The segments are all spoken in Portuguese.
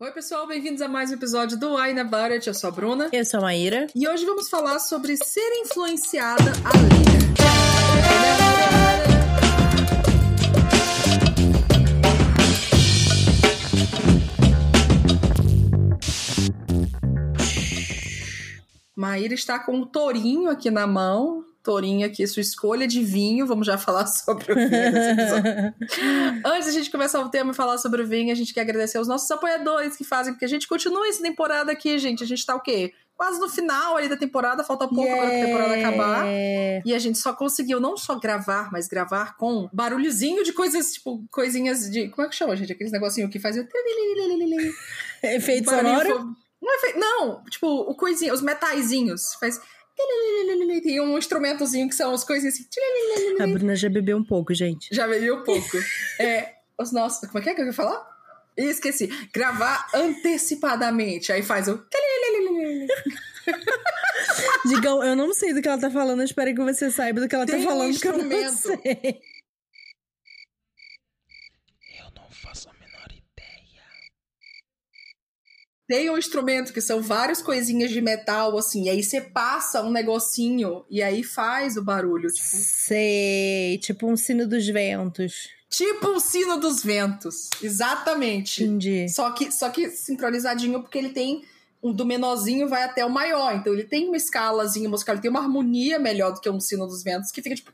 Oi, pessoal, bem-vindos a mais um episódio do Wine About It. Eu sou a Bruna. Eu sou a Maíra. E hoje vamos falar sobre ser influenciada a ler. Maíra está com o tourinho aqui na mão. Tourinho aqui, sua escolha de vinho. Vamos já falar sobre o vinho. Antes da gente começar o tema e falar sobre o vinho, a gente quer agradecer aos nossos apoiadores que fazem com que a gente continue essa temporada aqui, gente. A gente tá o quê? Quase no final ali da temporada, falta pouco yeah. para a temporada acabar. E a gente só conseguiu não só gravar, mas gravar com barulhozinho de coisas, tipo, coisinhas de. Como é que chama, gente? Aqueles negocinho que fazia. Efeito sonoro? Não, efeito, não, tipo, o coisinho, os metaizinhos. Faz. Tem um instrumentozinho que são as coisinhas assim. A Bruna já bebeu um pouco, gente. Já bebeu um pouco. é, os nossos. Como é que é que eu ia falar? Esqueci. Gravar antecipadamente. Aí faz o. Digam, eu não sei do que ela tá falando, eu espero que você saiba do que ela Tem tá falando. Um instrumento. Que eu não sei. Eu não faço a menor ideia. Tem um instrumento que são várias coisinhas de metal, assim, e aí você passa um negocinho e aí faz o barulho. Tipo, Sei, tipo um sino dos ventos. tipo um sino dos ventos. Exatamente. Entendi. Só que, só que sincronizadinho, porque ele tem um do menorzinho vai até o maior. Então ele tem uma escalazinha musical, ele tem uma harmonia melhor do que um sino dos ventos, que fica tipo.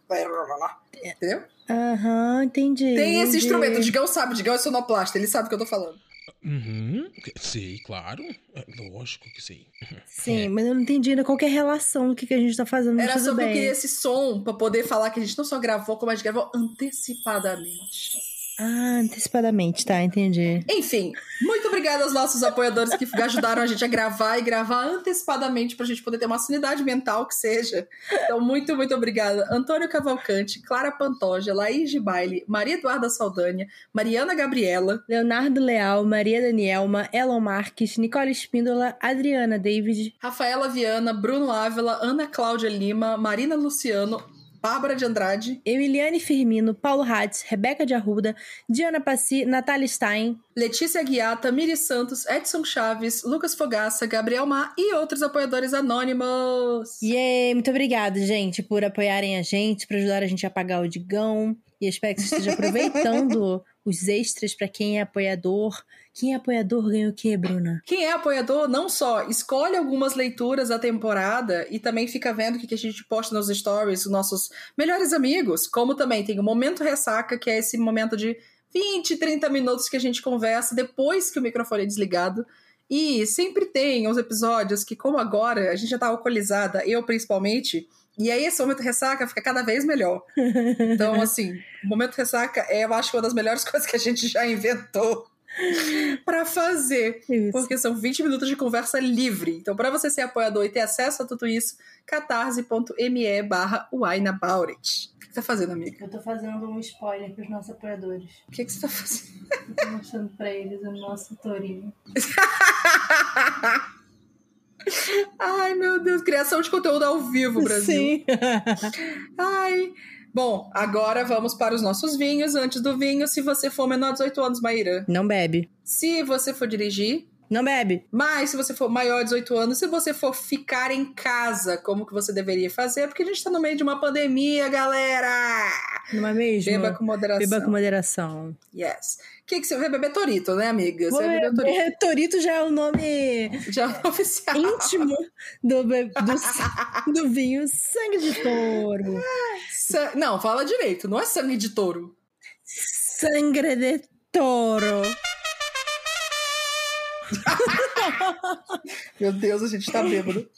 Entendeu? Aham, entendi. Tem esse entendi. instrumento, o Digão sabe, o Digão é sonoplasta, ele sabe o que eu tô falando. Uhum. Sei, claro. É, Lógico que sei. Sim, É. mas eu não entendi ainda qual que é a relação do que, que a gente tá fazendo. mas Era só que eu bem. queria esse som pra poder falar que a gente não só gravou, como a gente gravou antecipadamente. Ah, antecipadamente, tá, entendi. Enfim, muito obrigada aos nossos apoiadores que ajudaram a gente a gravar e gravar antecipadamente pra gente poder ter uma sanidade mental que seja. Então, muito, muito obrigada. Antônio Cavalcante, Clara Pantoja, Laís de Baile, Maria Eduarda Saldanha, Mariana Gabriela, Leonardo Leal, Maria Danielma, Elon Marques, Nicole Espíndola, Adriana David, Rafaela Viana, Bruno Ávila, Ana Cláudia Lima, Marina Luciano, Bárbara de Andrade, Emiliane Firmino, Paulo Hatz, Rebeca de Arruda, Diana Passi, Natália Stein, Letícia Guiata, Miri Santos, Edson Chaves, Lucas Fogaça, Gabriel Mar e outros apoiadores anônimos. Yay! Muito obrigada, gente, por apoiarem a gente, por ajudar a gente a pagar o Digão. E espero que você esteja aproveitando os extras pra quem é apoiador. Quem é apoiador ganha o quê, Bruna? Quem é apoiador, não só escolhe algumas leituras da temporada e também fica vendo o que a gente posta nos stories, os nossos melhores amigos, como também tem o Momento Ressaca, que é esse momento de 20, 30 minutos que a gente conversa depois que o microfone é desligado. E sempre tem os episódios que, como agora, a gente já tá alcoolizada, eu principalmente, e aí esse momento ressaca fica cada vez melhor. Então, assim, o momento ressaca é, eu acho, uma das melhores coisas que a gente já inventou pra fazer. Isso. Porque são 20 minutos de conversa livre. Então, para você ser apoiador e ter acesso a tudo isso, catarse.me barra wineaboutit. O que você tá fazendo, amiga? Eu tô fazendo um spoiler pros nossos apoiadores. O que, que você tá fazendo? Eu tô mostrando pra eles o nosso tourinho. Ai, meu Deus, criação de conteúdo ao vivo, Brasil. Sim. Ai. Bom, agora vamos para os nossos vinhos. Antes do vinho, se você for menor de 18 anos, Maíra. Não bebe. Se você for dirigir, Não bebe. Mas se você for maior de 18 anos, se você for ficar em casa, como que você deveria fazer? Porque a gente tá no meio de uma pandemia, galera! Não é mesmo? Beba com moderação. Beba com moderação. Yes. O que, que você vai beber Torito, né, amiga? Você vai beber Torito. Torito já é o nome Já é oficial. íntimo do, be- do, do vinho sangue de touro. Não, fala direito. Não é sangue de touro. Sangre de touro. Meu Deus, a gente tá bêbado.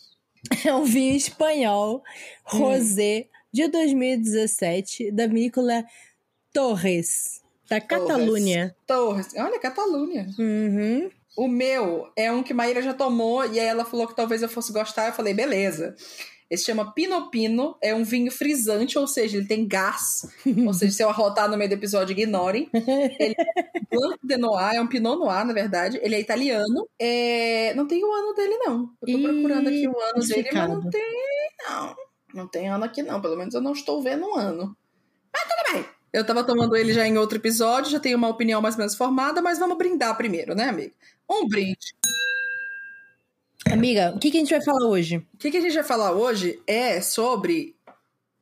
É um vinho espanhol, rosé, de 2017, da vinícola Torres, da Catalunha. Torres. Olha, Catalunha. Uhum. O meu é um que Maíra já tomou e aí ela falou que talvez eu fosse gostar. Eu falei, beleza. Esse chama Pino Pino, é um vinho frisante, ou seja, ele tem gás. ou seja, se eu arrotar no meio do episódio, ignorem. Ele é Blanc de Noir, é um Pinot Noir, na verdade. Ele é italiano. É, Não tem o ano dele, não. Eu tô Ih, procurando aqui o ano dele, mas não tem, não. Não tem ano aqui, não. Pelo menos eu não estou vendo um ano. Mas tudo bem. Eu tava tomando ele já em outro episódio, já tenho uma opinião mais ou menos formada, mas vamos brindar primeiro, né, amiga? Um brinde. Amiga, o que, que a gente vai falar hoje? O que, que a gente vai falar hoje é sobre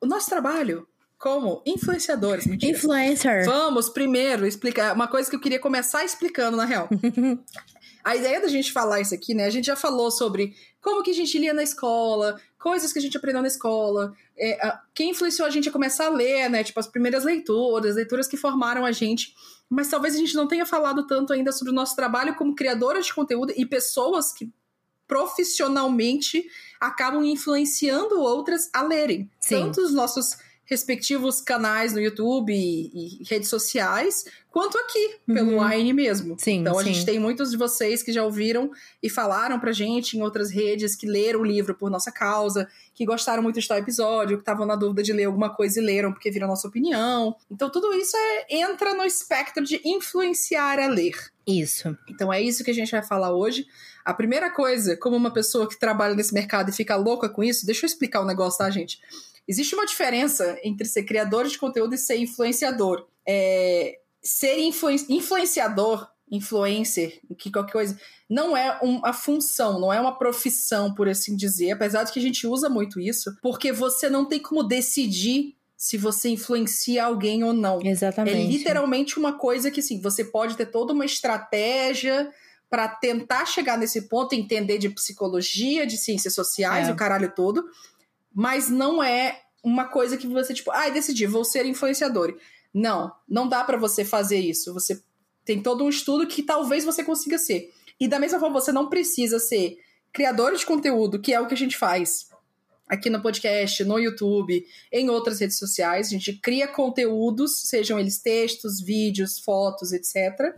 o nosso trabalho como influenciadores. Mentira. Influencer. Vamos primeiro explicar uma coisa que eu queria começar explicando, na real. a ideia da gente falar isso aqui, né? A gente já falou sobre como que a gente lia na escola, coisas que a gente aprendeu na escola, é, a, quem influenciou a gente a começar a ler, né? Tipo, as primeiras leituras, leituras que formaram a gente. Mas talvez a gente não tenha falado tanto ainda sobre o nosso trabalho como criadora de conteúdo e pessoas que profissionalmente acabam influenciando outras a lerem. Sim. Tanto os nossos respectivos canais no YouTube e, e redes sociais, quanto aqui, pelo Uhum. Wine mesmo. Sim, então a sim. gente tem muitos de vocês que já ouviram e falaram pra gente em outras redes que leram o livro por nossa causa, que gostaram muito de tal episódio, que estavam na dúvida de ler alguma coisa e leram porque viram a nossa opinião. Então tudo isso é- entra no espectro de influenciar a ler. Isso. Então é isso que a gente vai falar hoje. A primeira coisa, como uma pessoa que trabalha nesse mercado e fica louca com isso, deixa eu explicar um negócio, tá, gente? Existe uma diferença entre ser criador de conteúdo e ser influenciador. É, ser influen- influenciador, influencer, que qualquer coisa, não é uma função, não é uma profissão, por assim dizer, apesar de que a gente usa muito isso, porque você não tem como decidir se você influencia alguém ou não. Exatamente. É literalmente uma coisa que, assim, você pode ter toda uma estratégia para tentar chegar nesse ponto, entender de psicologia, de ciências sociais, É. o caralho todo, mas não é uma coisa que você, tipo, ai, decidi, vou ser influenciador. Não, não dá para você fazer isso. Você tem todo um estudo que talvez você consiga ser. E da mesma forma, você não precisa ser criador de conteúdo, que é o que a gente faz aqui no podcast, no YouTube, em outras redes sociais. A gente cria conteúdos, sejam eles textos, vídeos, fotos, etc.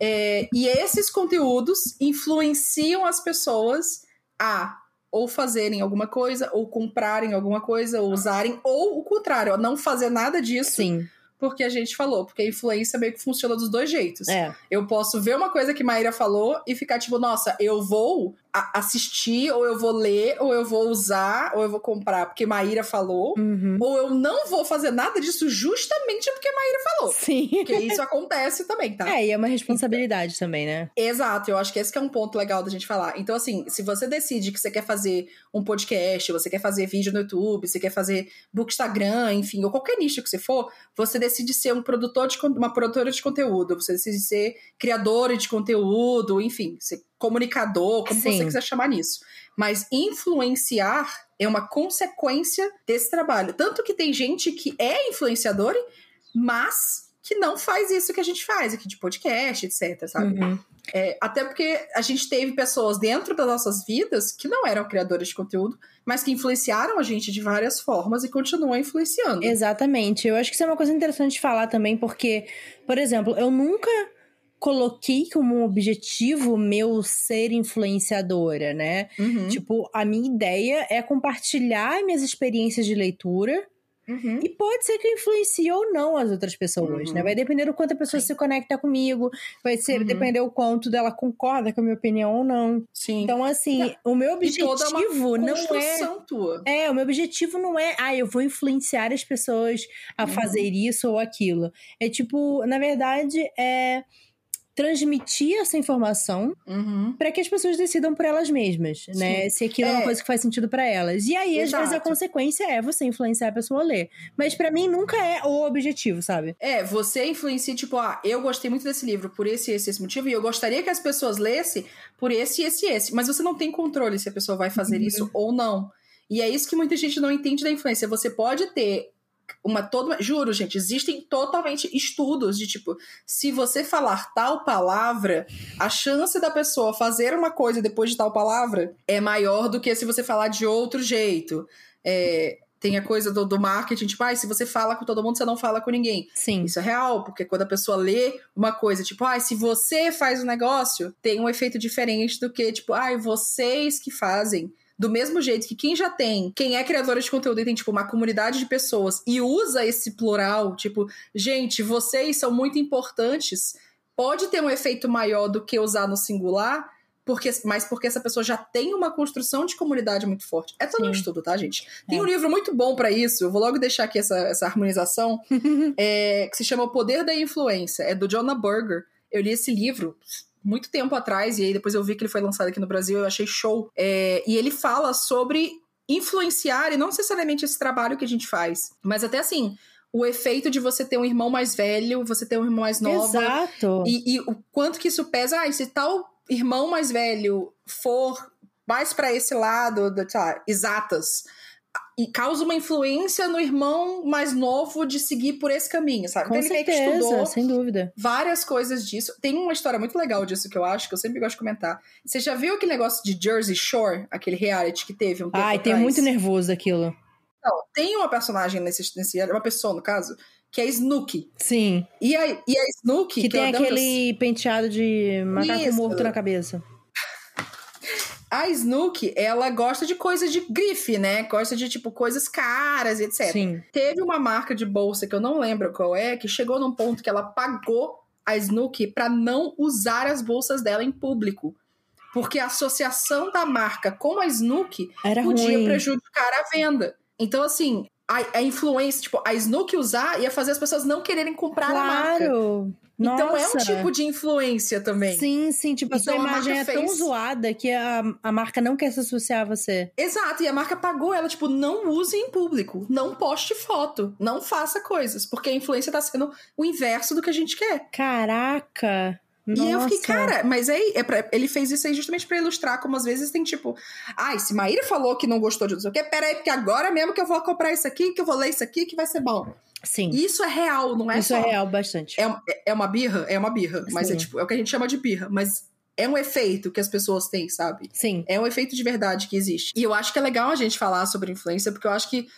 É, e esses conteúdos influenciam as pessoas a ou fazerem alguma coisa, ou comprarem alguma coisa, ou usarem, ou o contrário, ó, não fazer nada disso, Sim. porque a gente falou, porque a influência meio que funciona dos dois jeitos. É. Eu posso ver uma coisa que Maíra falou e ficar tipo, nossa, eu vou a- assistir, ou eu vou ler, ou eu vou usar, ou eu vou comprar porque Maíra falou, Uhum. ou eu não vou fazer nada disso justamente porque Maíra falou. Sim. Porque isso acontece também, tá? É, e é uma responsabilidade também, né? Exato, eu acho que esse que é um ponto legal da gente falar. Então, assim, se você decide que você quer fazer um podcast, você quer fazer vídeo no YouTube, você quer fazer book Instagram, enfim, ou qualquer nicho que você for, você decide ser um produtor de uma produtora de conteúdo, você decide ser criador de conteúdo, enfim, ser comunicador, como Sim. você quiser chamar nisso. Mas influenciar é uma consequência desse trabalho. Tanto que tem gente que é influenciador, mas que não faz isso que a gente faz aqui de podcast, etc, sabe? Uhum. É, até porque a gente teve pessoas dentro das nossas vidas que não eram criadoras de conteúdo, mas que influenciaram a gente de várias formas e continuam influenciando. Exatamente. Eu acho que isso é uma coisa interessante de falar também, porque, por exemplo, eu nunca coloquei como objetivo meu ser influenciadora, né? Uhum, Tipo, a minha ideia é compartilhar minhas experiências de leitura uhum. e pode ser que eu influencie ou não as outras pessoas, Uhum. né? Vai depender do quanto a pessoa se conecta comigo, vai ser Uhum. depender o quanto dela concorda com a minha opinião ou não. Sim. Então, assim, o meu objetivo não é tua. é, o meu objetivo não é, ah, eu vou influenciar as pessoas a Uhum. fazer isso ou aquilo. É tipo, na verdade, é transmitir essa informação Uhum. para que as pessoas decidam por elas mesmas, né? Se aquilo é, uma É. coisa que faz sentido para elas. E aí, às vezes, a Exato. consequência é você influenciar a pessoa a ler. Mas para mim nunca é o objetivo, sabe? É, você influencia, tipo, ah, eu gostei muito desse livro por esse, esse, esse motivo, e eu gostaria que as pessoas lessem por esse, esse, esse. Mas você não tem controle se a pessoa vai fazer Uhum. isso ou não. E é isso que muita gente não entende da influência. Você pode ter uma toda. Juro, gente, existem totalmente estudos de tipo, se você falar tal palavra, a chance da pessoa fazer uma coisa depois de tal palavra é maior do que se você falar de outro jeito. É, tem a coisa do, do marketing, tipo, ah, se você fala com todo mundo, você não fala com ninguém. Sim. Isso é real, porque quando a pessoa lê uma coisa, tipo, ah, se você faz um negócio, tem um efeito diferente do que, tipo, ah, vocês que fazem. Do mesmo jeito que quem já tem, quem é criadora de conteúdo e tem, tipo, uma comunidade de pessoas e usa esse plural, tipo, gente, vocês são muito importantes, pode ter um efeito maior do que usar no singular, porque, mas porque essa pessoa já tem uma construção de comunidade muito forte. É todo um Sim. estudo, tá, gente? Tem É. um livro muito bom pra isso, eu vou logo deixar aqui essa, essa harmonização, é, que se chama O Poder da Influência, é do Jonah Berger. Eu li esse livro muito tempo atrás, e aí depois eu vi que ele foi lançado aqui no Brasil, eu achei show. É, e ele fala sobre influenciar, e não necessariamente esse trabalho que a gente faz, mas até assim, o efeito de você ter um irmão mais velho, você ter um irmão mais novo. Exato. E, e o quanto que isso pesa. Ah, se tal irmão mais velho for mais para esse lado, da, sei lá, exatas, e causa uma influência no irmão mais novo de seguir por esse caminho, sabe? Com então ele meio que certeza, estudou sem dúvida. várias coisas disso. Tem uma história muito legal disso que eu acho, que eu sempre gosto de comentar. Você já viu aquele negócio de Jersey Shore, aquele reality que teve um tempo Ai, tem muito nervoso daquilo. Não, tem uma personagem nesse, nesse uma pessoa no caso, que é Snooki. Sim. E a, e a Snooki, Que, que, tem adoro- aquele penteado de macaco Isso. morto na cabeça. A Snooki, ela gosta de coisa de grife, né? Gosta de, tipo, coisas caras etc. Sim. Teve uma marca de bolsa que eu não lembro qual é, que chegou num ponto que ela pagou a Snooki pra não usar as bolsas dela em público. Porque a associação da marca com a Snooki Era podia ruim. prejudicar a venda. Então, assim, a, a influência, tipo, a Snooki usar ia fazer as pessoas não quererem comprar a marca. Claro. Então é um Nossa. tipo de influência também. Sim, sim. Tipo, a Então, sua a imagem é marca tão fez- zoada que a, a marca não quer se associar a você. Exato, e a marca pagou ela, tipo, não use em público, não poste foto, não faça coisas, porque a influência tá sendo o inverso do que a gente quer. Caraca. E aí eu fiquei, Nossa. cara, mas aí é pra- ele fez isso aí justamente pra ilustrar como às vezes tem tipo, ai, se Maíra falou que não gostou de não sei o quê, peraí, porque agora mesmo que eu vou comprar isso aqui, que eu vou ler isso aqui, que vai ser bom. Sim. Isso é real, não é Isso só. é real bastante. É, é uma birra? É uma birra, mas é Sim. tipo, é o que a gente chama de birra, mas é um efeito que as pessoas têm, sabe? Sim. É um efeito de verdade que existe. E eu acho que é legal a gente falar sobre influência, porque eu acho que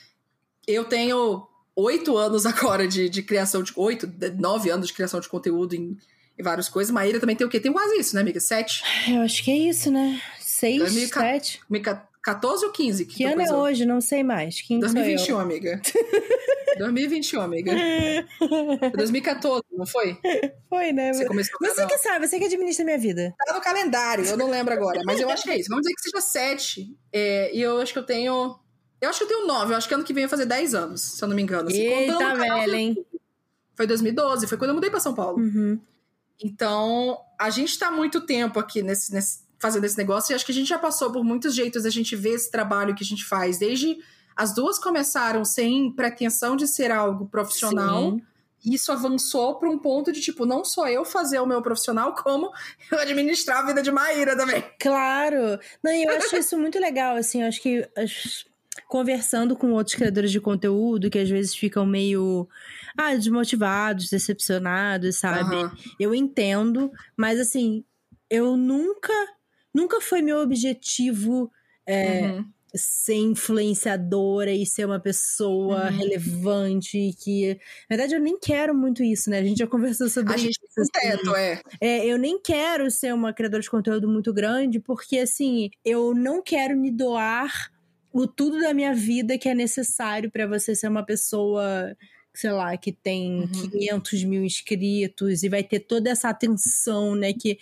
eu tenho oito anos agora de, de criação de. Oito, nove anos de criação de conteúdo em, em várias coisas. Maíra também tem o quê? Tem quase isso, né, amiga? Sete? Eu acho que é isso, né? Seis, 2014. sete. 14 ou 15? Que ano é hoje? Não sei mais. Quem sou eu? 2021, amiga. 2021, amiga. Foi 2014, não foi? Foi, né? Você começou Você que sabe, você que administra minha vida. Tá no calendário, eu não lembro agora, mas eu acho que é isso. Vamos dizer que seja sete. é, e eu acho que eu tenho. Eu acho que eu tenho nove. Eu acho que ano que vem vai fazer 10 anos, se eu não me engano. assim, Eita, contando o canal do velha, hein? Foi 2012, foi quando eu mudei pra São Paulo. Uhum. Então, a gente tá muito tempo aqui nesse, nesse- fazendo esse negócio e acho que a gente já passou por muitos jeitos da gente ver esse trabalho que a gente faz. Desde as duas começaram sem pretensão de ser algo profissional. Sim. E isso avançou para um ponto de, tipo, não só eu fazer o meu profissional, como eu administrar a vida de Maíra também. Claro. Não, e eu acho isso muito legal, assim, eu acho que conversando com outros criadores de conteúdo que às vezes ficam meio ah, desmotivados, decepcionados, sabe? Aham. Eu entendo, mas assim, eu nunca nunca foi meu objetivo é, Uhum. ser influenciadora e ser uma pessoa Uhum. relevante que, na verdade, eu nem quero muito isso, né? A gente já conversou sobre A isso. gente assim. teto, é. É, eu nem quero ser uma criadora de conteúdo muito grande, porque assim, eu não quero me doar o tudo da minha vida que é necessário pra você ser uma pessoa, sei lá, que tem Uhum. 500 mil inscritos e vai ter toda essa atenção, né, que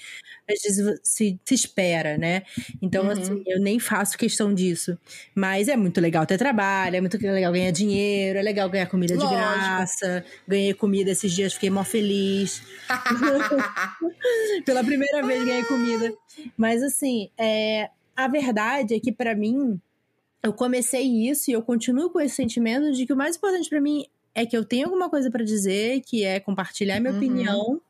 às vezes se, se espera, né? Então, Uhum. assim, eu nem faço questão disso. Mas é muito legal ter trabalho, é muito legal ganhar dinheiro, é legal ganhar comida de Lógico. graça. Ganhei comida esses dias, fiquei mó feliz. Pela primeira vez ganhei comida. Mas assim, é, a verdade é que pra mim, eu comecei isso e eu continuo com esse sentimento de que o mais importante pra mim é que eu tenho alguma coisa pra dizer, que é compartilhar minha Uhum. opinião.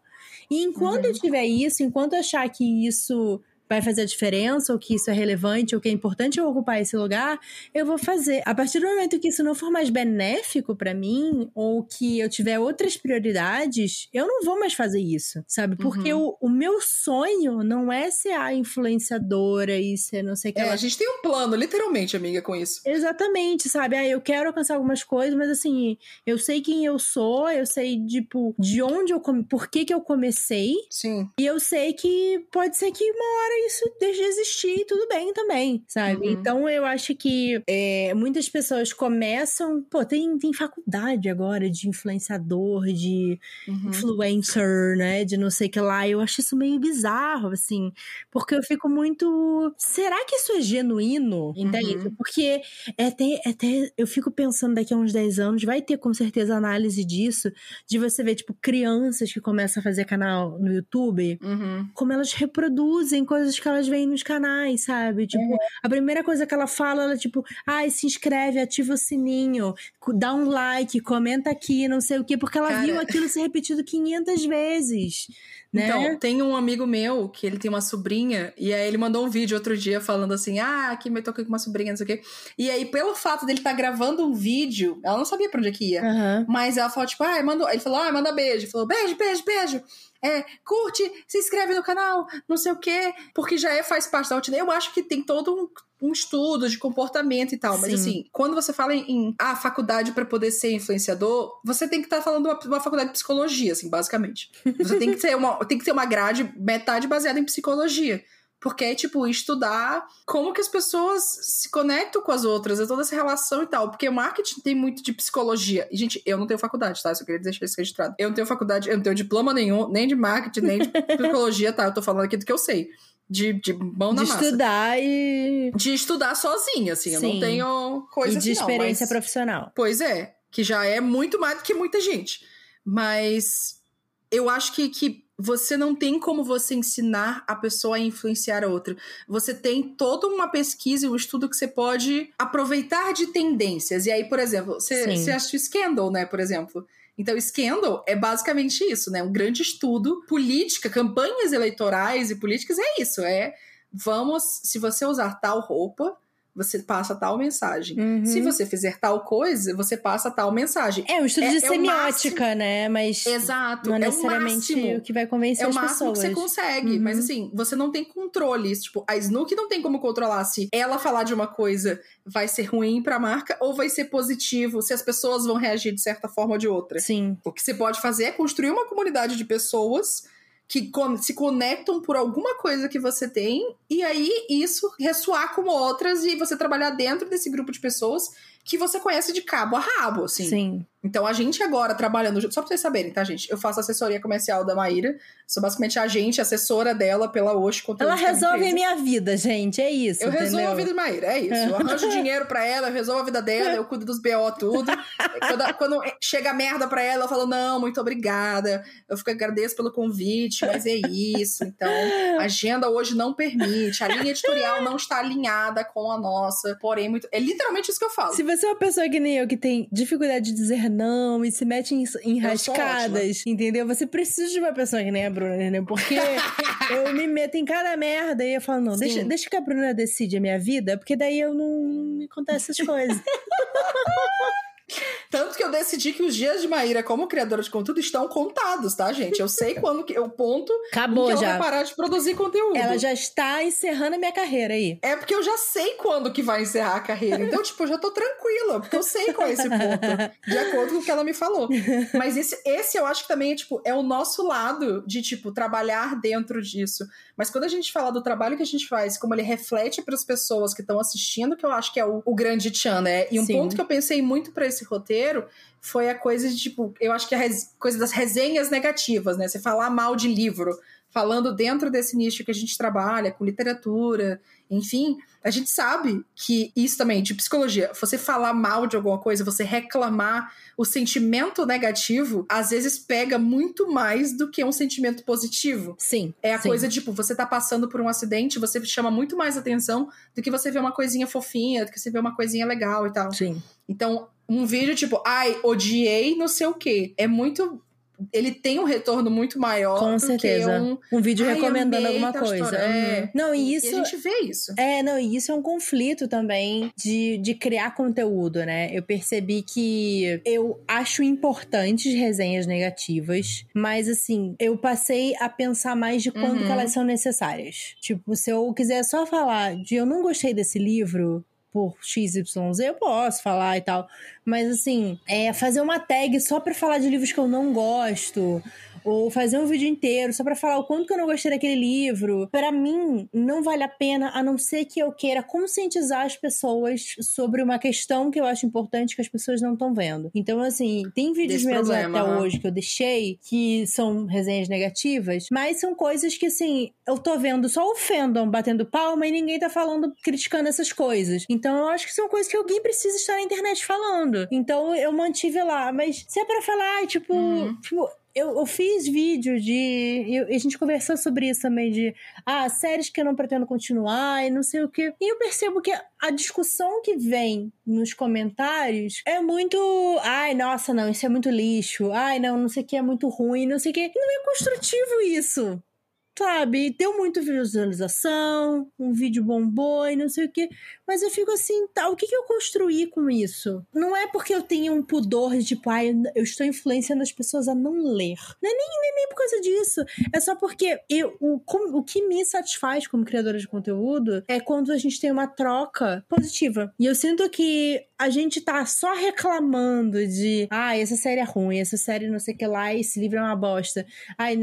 E enquanto Uhum. eu tiver isso, enquanto eu achar que isso vai fazer a diferença, ou que isso é relevante, ou que é importante eu ocupar esse lugar, eu vou fazer. A partir do momento que isso não for mais benéfico pra mim, ou que eu tiver outras prioridades, eu não vou mais fazer isso, sabe? Porque Uhum. o, o meu sonho não é ser a influenciadora e ser não sei o que É, lá. a gente tem um plano, literalmente, amiga, com isso. Exatamente, sabe? Ah, eu quero alcançar algumas coisas, mas assim, eu sei quem eu sou, eu sei, tipo, de onde eu come... por que que eu comecei, Sim. e eu sei que pode ser que uma hora isso deixe de existir e tudo bem também, sabe? Uhum. Então eu acho que é, muitas pessoas começam. Pô, tem, tem faculdade agora de influenciador, de Uhum. influencer, né? De não sei o que lá. Eu acho isso meio bizarro, assim. Porque eu fico muito. Será que isso é genuíno? Entende? Uhum. Porque é até, é até. Eu fico pensando daqui a uns 10 anos, vai ter com certeza análise disso, de você ver, tipo, crianças que começam a fazer canal no YouTube, Uhum. como elas reproduzem coisas que elas veem nos canais, sabe? Tipo, a primeira coisa que ela fala, ela, tipo, ai, se inscreve, ativa o sininho, dá um like, comenta aqui, não sei o quê, porque ela Cara. viu aquilo ser repetido 500 vezes, né? Então, tem um amigo meu que ele tem uma sobrinha, e aí ele mandou um vídeo outro dia falando assim: ah, aqui tô aqui com uma sobrinha, não sei o quê. E aí, pelo fato dele estar gravando um vídeo, ela não sabia pra onde é que ia. Aham. Mas ela falou, tipo, ah, mandou. Ele falou, ah, manda beijo. Ele falou, beijo, beijo, beijo. É, curte, se inscreve no canal, não sei o quê, porque já é, faz parte da rotina. Eu acho que tem todo um, um estudo de comportamento e tal. Mas Sim. assim, quando você fala em, em ah, faculdade pra poder ser influenciador, você tem que estar falando uma, uma faculdade de psicologia, assim, basicamente. Você tem que ter uma, tem que ter uma grade, metade baseada em psicologia. Porque é, tipo, estudar como que as pessoas se conectam com as outras, é toda essa relação e tal. Porque o marketing tem muito de psicologia. E, gente, eu não tenho faculdade, tá? Só queria deixar isso registrado. Eu não tenho faculdade, eu não tenho diploma nenhum, nem de marketing, nem de psicologia, tá? Eu tô falando aqui do que eu sei. De, de mão na De massa. estudar e, De estudar sozinha, assim. Eu Sim. não tenho coisa e de assim, não, experiência mas- profissional. Pois é, que já é muito mais do que muita gente. Mas eu acho que, que você não tem como você ensinar a pessoa a influenciar a outra. Você tem toda uma pesquisa e um estudo que você pode aproveitar de tendências. E aí, por exemplo, você, você assistiu Scandal, né, por exemplo? Então, Scandal é basicamente isso, né? Um grande estudo, política, campanhas eleitorais e políticas é isso. É vamos, se você usar tal roupa, você passa tal mensagem. Uhum. Se você fizer tal coisa, você passa tal mensagem. É um estudo É- de é o semiótica, né? Mas Exato. não é é o necessariamente máximo. o que vai convencer É o as máximo pessoas. que você consegue. Uhum. Mas assim, você não tem controle. Tipo, a Snook não tem como controlar se ela falar de uma coisa vai ser ruim pra marca ou vai ser positivo, se as pessoas vão reagir de certa forma ou de outra. Sim. O que você pode fazer é construir uma comunidade de pessoas que se conectam por alguma coisa que você tem, e aí isso ressoar com outras e você trabalhar dentro desse grupo de pessoas que você conhece de cabo a rabo, assim. Sim. Então a gente agora trabalhando junto, só pra vocês saberem, tá, gente? Eu faço assessoria comercial da Maíra, sou basicamente agente, assessora dela pela Osh Conteúdo. Ela é resolve a minha vida, gente. É isso. Eu resolvo entendeu? a vida de Maíra, é isso. Eu arranjo dinheiro pra ela, eu resolvo a vida dela, eu cuido dos BO tudo. quando, quando chega merda pra ela, eu falo, não, muito obrigada. Eu fico agradeço pelo convite, mas é isso. Então, a agenda hoje não permite. A linha editorial não está alinhada com a nossa. Porém, muito. É literalmente isso que eu falo. Se você é uma pessoa que nem eu, que tem dificuldade de dizer não e se mete em, em rascadas, entendeu? Você precisa de uma pessoa que nem a Bruna, né? Porque eu me meto em cada merda e eu falo, não, deixa, deixa que a Bruna decide a minha vida, porque daí eu não me acontece essas coisas. Tanto que eu decidi que os dias de Maíra como criadora de conteúdo estão contados, tá, gente? Eu sei quando que o ponto Acabou que ela vai já. parar de produzir conteúdo. Ela já está encerrando a minha carreira aí. É porque eu já sei quando que vai encerrar a carreira. Então, tipo, eu já tô tranquila, porque eu sei qual é esse ponto, de acordo com o que ela me falou. Mas esse, esse eu acho que também é, tipo, é o nosso lado de, tipo, trabalhar dentro disso. Mas quando a gente fala do trabalho que a gente faz, como ele reflete para as pessoas que estão assistindo, que eu acho que é o, o grande tchan, né? E um Sim. ponto que eu pensei muito para esse roteiro foi a coisa de, tipo, eu acho que a res- coisa das resenhas negativas, né? Você falar mal de livro, falando dentro desse nicho que a gente trabalha, com literatura, enfim, a gente sabe que isso também, de psicologia, você falar mal de alguma coisa, você reclamar, o sentimento negativo, às vezes pega muito mais do que um sentimento positivo. Sim. É a sim. coisa, tipo, você tá passando por um acidente, você chama muito mais atenção do que você vê uma coisinha fofinha, do que você vê uma coisinha legal e tal. Sim. Então, um vídeo tipo, ai, odiei não sei o quê. É muito. Ele tem um retorno muito maior Com do certeza. que um. Um vídeo recomendando amei alguma tal coisa. É. Uhum. Não, e isso. E a gente vê isso. É, não, e isso é um conflito também de, de criar conteúdo, né? Eu percebi que eu acho importantes resenhas negativas, mas assim, eu passei a pensar mais de quando Uhum. elas são necessárias. Tipo, se eu quiser só falar de eu não gostei desse livro por XYZ, eu posso falar e tal. Mas assim, é fazer uma tag só pra falar de livros que eu não gosto. Ou fazer um vídeo inteiro só para falar o quanto que eu não gostei daquele livro, para mim não vale a pena, a não ser que eu queira conscientizar as pessoas sobre uma questão que eu acho importante que as pessoas não estão vendo. Então, assim, tem vídeos meus até hoje que eu deixei que são resenhas negativas, mas são coisas que, assim, eu tô vendo só o fandom batendo palma e ninguém tá falando, criticando essas coisas. Então, eu acho que são coisas que alguém precisa estar na internet falando. Então, eu mantive lá. Mas se é pra falar, tipo, uhum. tipo eu, eu, fiz vídeo de. Eu, a gente conversou sobre isso também, de ah, séries que eu não pretendo continuar e não sei o quê. E eu percebo que a discussão que vem nos comentários é muito. Ai, nossa, não, isso é muito lixo. Ai, não, não sei o que é muito ruim, não sei o que. Não é construtivo isso sabe? Deu muito visualização, um vídeo bombou e não sei o que. Mas eu fico assim, tá, o que, que eu construí com isso? Não é porque eu tenho um pudor de, tipo, ai, eu estou influenciando as pessoas a não ler. Não é nem, nem, nem por causa disso. É só porque eu, o, o que me satisfaz como criadora de conteúdo é quando a gente tem uma troca positiva. E eu sinto que a gente tá só reclamando de, ah, essa série é ruim, essa série não sei o que lá, esse livro é uma bosta. Ai,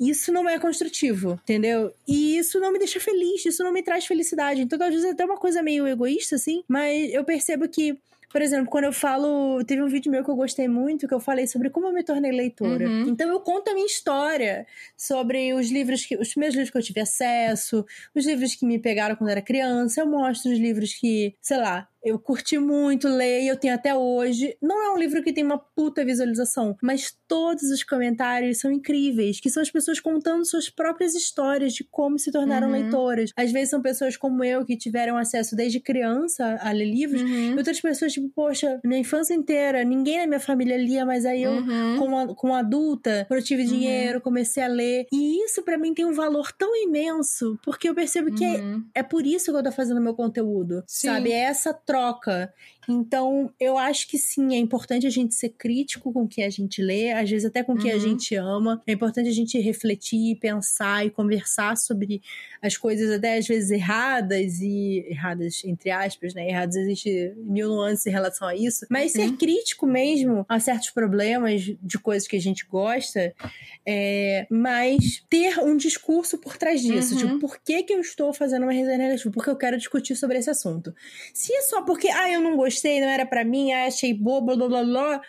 isso isso não é construtivo, entendeu? E isso não me deixa feliz, isso não me traz felicidade. Então, às vezes, é até uma coisa meio egoísta, assim, mas eu percebo que por exemplo, quando eu falo. Teve um vídeo meu que eu gostei muito, que eu falei sobre como eu me tornei leitora. Uhum. Então eu conto a minha história sobre os livros que. Os meus livros que eu tive acesso, os livros que me pegaram quando era criança. Eu mostro os livros que, sei lá, eu curti muito ler e eu tenho até hoje. Não é um livro que tem uma puta visualização, mas todos os comentários são incríveis, que são as pessoas contando suas próprias histórias de como se tornaram uhum. leitoras. Às vezes são pessoas como eu que tiveram acesso desde criança a ler livros, uhum. e outras pessoas tipo, poxa, minha infância inteira, ninguém na minha família lia, mas aí eu, uhum. como, como adulta, quando eu tive dinheiro, comecei a ler. E isso para mim tem um valor tão imenso, porque eu percebo que é, é por isso que eu tô fazendo meu conteúdo, Sim. sabe? É essa troca. Então, eu acho que sim, é importante a gente ser crítico com o que a gente lê, às vezes até com o que uhum. a gente ama. É importante a gente refletir, pensar e conversar sobre as coisas até às vezes erradas e erradas entre aspas, né? Erradas existe mil nuances em relação a isso, mas uhum. ser crítico mesmo a certos problemas de coisas que a gente gosta, é, mas ter um discurso por trás disso, uhum. tipo, por que que eu estou fazendo uma resenha negativa? Porque eu quero discutir sobre esse assunto. Se é só porque, ah, eu não gostei gostei, não era para mim, ah, achei bobo, blá blá blá.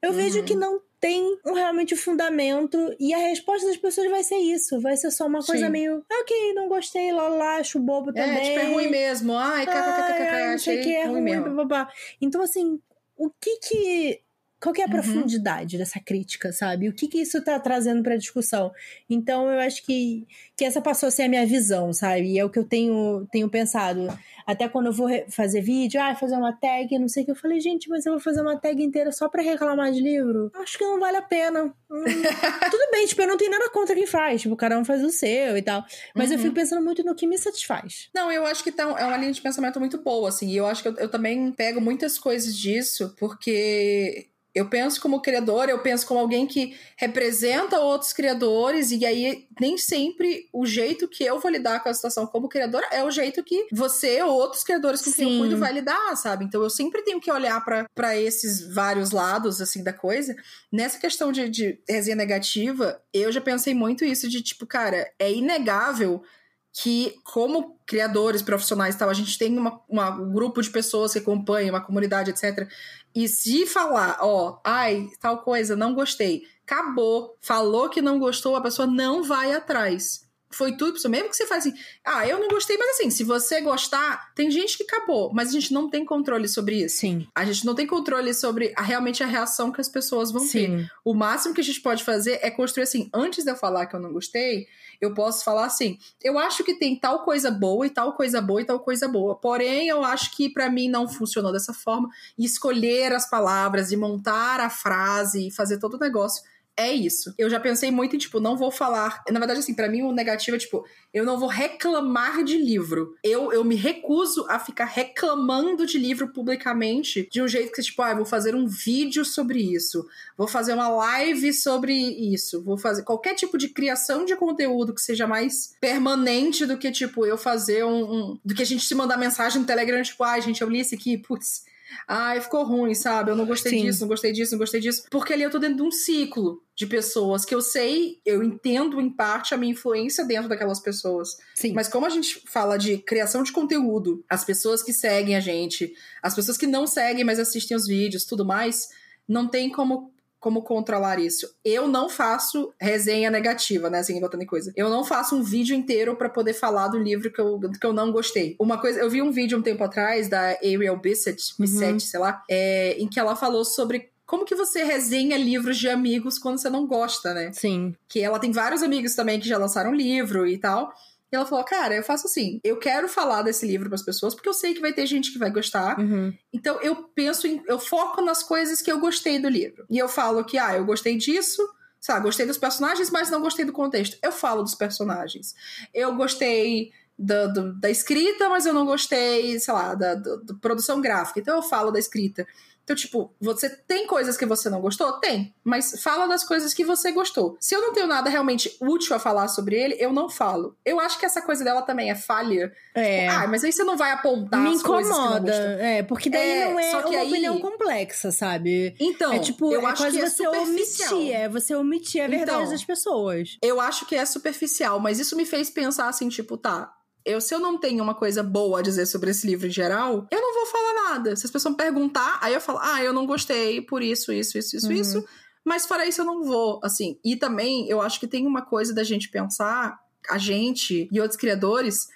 Eu uhum. vejo que não tem um, realmente um fundamento e a resposta das pessoas vai ser isso. Vai ser só uma coisa Sim. meio, ok, não gostei, lá, lá, acho bobo também. É, tipo, é ruim mesmo. Ai, ah, achei que é ruim, ruim mesmo. Blá, blá. Então, assim, o que que qual que é a uhum. profundidade dessa crítica, sabe? O que que isso tá trazendo pra discussão? Então, eu acho que, que essa passou a ser a minha visão, sabe? E é o que eu tenho, tenho pensado. Até quando eu vou fazer vídeo, ah, fazer uma tag, não sei o que, eu falei, gente, mas eu vou fazer uma tag inteira só pra reclamar de livro? Acho que não vale a pena. Hum, tudo bem, tipo, eu não tenho nada contra quem faz, tipo, cada um faz o seu e tal. Mas uhum. eu fico pensando muito no que me satisfaz. Não, eu acho que tá, é uma linha de pensamento muito boa, assim, e eu acho que eu, eu também pego muitas coisas disso, porque eu penso como criador, eu penso como alguém que representa outros criadores, e aí nem sempre o jeito que eu vou lidar com a situação como criadora é o jeito que você ou outros criadores com Sim. quem eu cuido vai lidar, sabe? Então eu sempre tenho que olhar para esses vários lados, assim, da coisa. Nessa questão de, de resenha negativa, eu já pensei muito isso de tipo, cara, é inegável que, como criadores profissionais tal, a gente tem uma, uma, um grupo de pessoas que acompanham, uma comunidade, etc. E se falar, ó, ai, tal coisa, não gostei, acabou, falou que não gostou, a pessoa não vai atrás. Foi tudo isso. Mesmo que você fale assim, ah, eu não gostei, mas assim, se você gostar, tem gente que acabou, mas a gente não tem controle sobre isso. Sim. A gente não tem controle sobre a, realmente a reação que as pessoas vão Sim. ter. O máximo que a gente pode fazer é construir assim, antes de eu falar que eu não gostei, eu posso falar assim: eu acho que tem tal coisa boa e tal coisa boa e tal coisa boa. Porém, eu acho que para mim não funcionou dessa forma. E escolher as palavras e montar a frase e fazer todo o negócio é isso. Eu já pensei muito em, tipo, não vou falar. Na verdade, assim, para mim o negativo é, tipo, eu não vou reclamar de livro. Eu, eu me recuso a ficar reclamando de livro publicamente de um jeito que, tipo, ah, vou fazer um vídeo sobre isso. Vou fazer uma live sobre isso. Vou fazer qualquer tipo de criação de conteúdo que seja mais permanente do que, tipo, eu fazer um. um do que a gente se mandar mensagem no Telegram, tipo, ah, gente, eu li esse aqui, putz ai, ficou ruim, sabe? Eu não gostei Sim. disso, não gostei disso, não gostei disso. Porque ali eu tô dentro de um ciclo de pessoas que eu sei, eu entendo em parte a minha influência dentro daquelas pessoas. Sim. Mas como a gente fala de criação de conteúdo, as pessoas que seguem a gente, as pessoas que não seguem, mas assistem os vídeos, tudo mais, não tem como como controlar isso. Eu não faço resenha negativa, né, assim, botando em coisa. Eu não faço um vídeo inteiro pra poder falar do livro que eu, que eu não gostei. Uma coisa, eu vi um vídeo um tempo atrás da Ariel Bissett, Bissett, sei lá, é, em que ela falou sobre como que você resenha livros de amigos quando você não gosta, né? Sim. que ela tem vários amigos também que já lançaram livro e tal. E ela falou: Cara, eu faço assim, eu quero falar desse livro para as pessoas porque eu sei que vai ter gente que vai gostar. Uhum. Então eu penso em. Eu foco nas coisas que eu gostei do livro. E eu falo que, ah, eu gostei disso. Sei lá, gostei dos personagens, mas não gostei do contexto. Eu falo dos personagens. Eu gostei da, do- da escrita, mas eu não gostei, sei lá, da, do- da produção gráfica. Então eu falo da escrita. Então, tipo, você tem coisas que você não gostou? Tem. Mas fala das coisas que você gostou. Se eu não tenho nada realmente útil a falar sobre ele, eu não falo. Eu acho que essa coisa dela também é falha. É. Ah, mas aí você não vai apontar me incomoda. É, porque daí É, não é só que uma aí- opinião complexa, sabe? Então, é tipo, eu é acho que é você omitir, é você omitir a verdade Então. das pessoas. Eu acho que é superficial, mas isso me fez pensar assim, tipo, tá. Eu, se eu não tenho uma coisa boa a dizer sobre esse livro em geral, eu não vou falar nada. Se as pessoas me perguntar, aí eu falo, ah, eu não gostei por isso, isso, isso, isso, Uhum. isso. Mas fora isso, eu não vou, assim. E também, eu acho que tem uma coisa da gente pensar, a gente e outros criadores,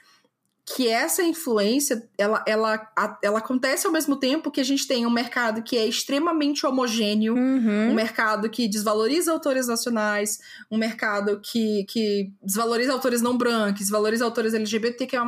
que essa influência, ela, ela, ela acontece ao mesmo tempo que a gente tem um mercado que é extremamente homogêneo, um Uhum. mercado que desvaloriza autores nacionais, um mercado que, que desvaloriza autores não brancos, desvaloriza autores LGBTQIA+.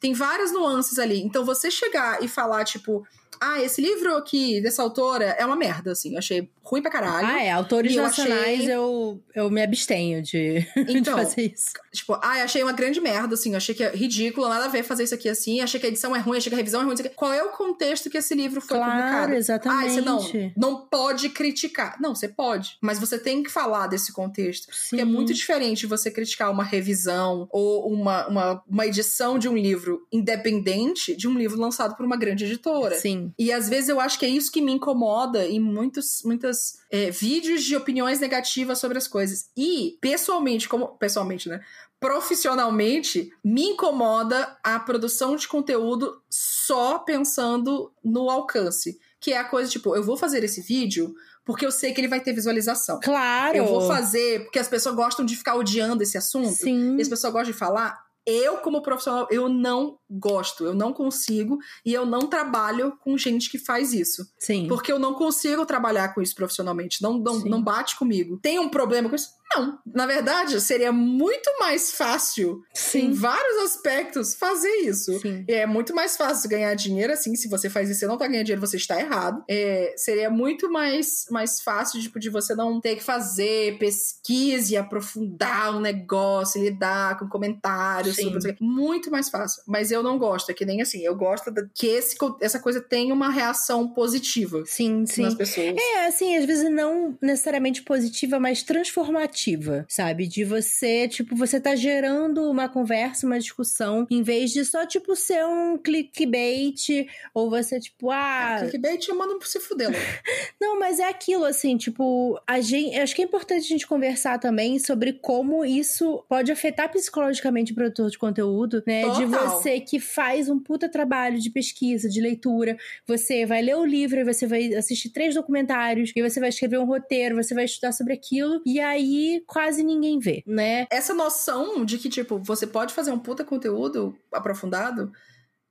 Tem várias nuances ali. Então, você chegar e falar, tipo, ah, esse livro aqui, dessa autora, é uma merda, assim. Eu achei ruim pra caralho. Ah, é. Autores eu nacionais achei- eu, eu me abstenho de, de Então, fazer isso. Tipo, ah, eu achei uma grande merda, assim. Eu achei que é ridículo, nada a ver fazer isso aqui assim. Achei que a edição é ruim, achei que a revisão é ruim. Qual é o contexto que esse livro foi Claro, publicado? Ah, exatamente. você não, não pode criticar. Não, você pode. Mas você tem que falar desse contexto. Porque é Sim. muito diferente você criticar uma revisão ou uma, uma, uma edição de um livro independente de um livro lançado por uma grande editora. Sim. E às vezes eu acho que é isso que me incomoda em muitos, muitas é, vídeos de opiniões negativas sobre as coisas. E, pessoalmente, como. Pessoalmente, né? Profissionalmente, me incomoda a produção de conteúdo só pensando no alcance. Que é a coisa, tipo, eu vou fazer esse vídeo porque eu sei que ele vai ter visualização. Claro. Eu vou fazer porque as pessoas gostam de ficar odiando esse assunto. Sim. E as pessoas gostam de falar. Eu, como profissional, eu não gosto, eu não consigo e eu não trabalho com gente que faz isso. Sim. Porque eu não consigo trabalhar com isso profissionalmente. Não, não, Sim. não bate comigo. Tem um problema com isso? Não. Na verdade, seria muito mais fácil, em Sim. vários aspectos, fazer isso. Sim. É muito mais fácil ganhar dinheiro assim. Se você faz isso e você não tá ganhando dinheiro, você está errado. É, seria muito mais, mais fácil, tipo, de você não ter que fazer pesquisa e aprofundar um negócio, lidar com comentários. Sim. sobre não sei o quê. Muito mais fácil. Mas eu não gosto. É que nem assim. Eu gosto da- que esse, essa coisa tenha uma reação positiva Sim, sim. nas pessoas. É, assim, às vezes não necessariamente positiva, mas transformativa, sabe? De você, tipo, você tá gerando uma conversa, uma discussão, em vez de só, tipo, ser um clickbait, ou você, tipo, ah. Clickbait eu mando se fuder. louco. Não, mas é aquilo, assim, tipo, a gente. Acho que é importante a gente conversar também sobre como isso pode afetar psicologicamente o produtor de conteúdo, né? De Total. você que faz um puta trabalho de pesquisa, de leitura, você vai ler o livro e você vai assistir três documentários, e você vai escrever um roteiro, você vai estudar sobre aquilo, e aí quase ninguém vê, né? Essa noção de que, tipo, você pode fazer um puta conteúdo aprofundado,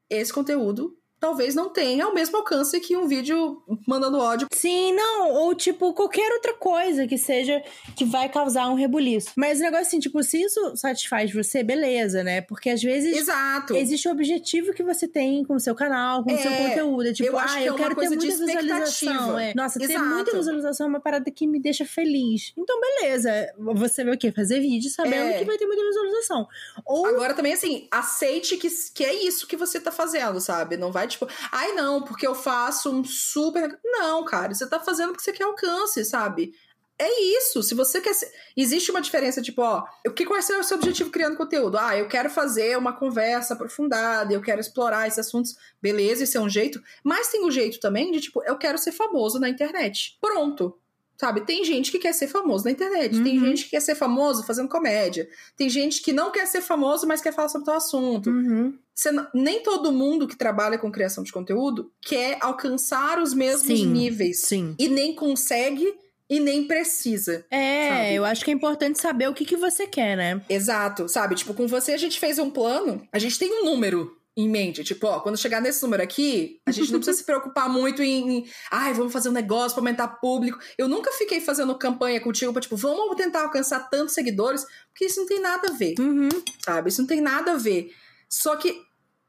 esse conteúdo talvez não tenha o mesmo alcance que um vídeo mandando ódio. Sim, não, ou tipo, qualquer outra coisa que seja que vai causar um rebuliço. Mas o negócio assim, tipo, se isso satisfaz você, beleza, né? Porque às vezes Exato. existe o objetivo que você tem com o seu canal, com o seu É, conteúdo. É tipo, eu acho ah, que é eu quero ter muita visualização. É. Nossa, ter Exato. muita visualização é uma parada que me deixa feliz. Então, beleza. Você vai o quê? Fazer vídeo sabendo É. que vai ter muita visualização. Ou Agora também, assim, aceite que, que é isso que você tá fazendo, sabe? Não vai, tipo, ai não, porque eu faço um super. Não, cara, você tá fazendo porque você quer alcance, sabe? é isso. Se você quer ser... Existe uma diferença, tipo, ó, o que qual é o seu objetivo criando conteúdo? Ah, eu quero fazer uma conversa aprofundada, eu quero explorar esses assuntos. Beleza, esse é um jeito. Mas tem o um jeito também de, tipo, eu quero ser famoso na internet. Pronto. Sabe, tem gente que quer ser famoso na internet, uhum. tem gente que quer ser famoso fazendo comédia, tem gente que não quer ser famoso, mas quer falar sobre tal assunto. Uhum. Você, nem todo mundo que trabalha com criação de conteúdo quer alcançar os mesmos sim, níveis. Sim. E nem consegue e nem precisa. É, sabe? eu acho que é importante saber o que, que você quer, né? Exato, sabe? Tipo, com você a gente fez um plano, a gente tem um número em mente. Tipo, ó, quando chegar nesse número aqui, a gente não precisa se preocupar muito em, em ai, vamos fazer um negócio pra aumentar público. Eu nunca fiquei fazendo campanha contigo pra, tipo, vamos tentar alcançar tantos seguidores, porque isso não tem nada a ver. Uhum. Sabe? Isso não tem nada a ver. Só que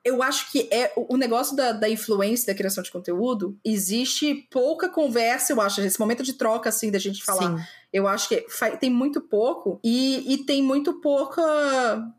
eu acho que é o negócio da, da influência da criação de conteúdo. Existe pouca conversa, eu acho, esse momento de troca, assim, da gente falar. Sim. Eu acho que tem muito pouco e, e tem muito pouca.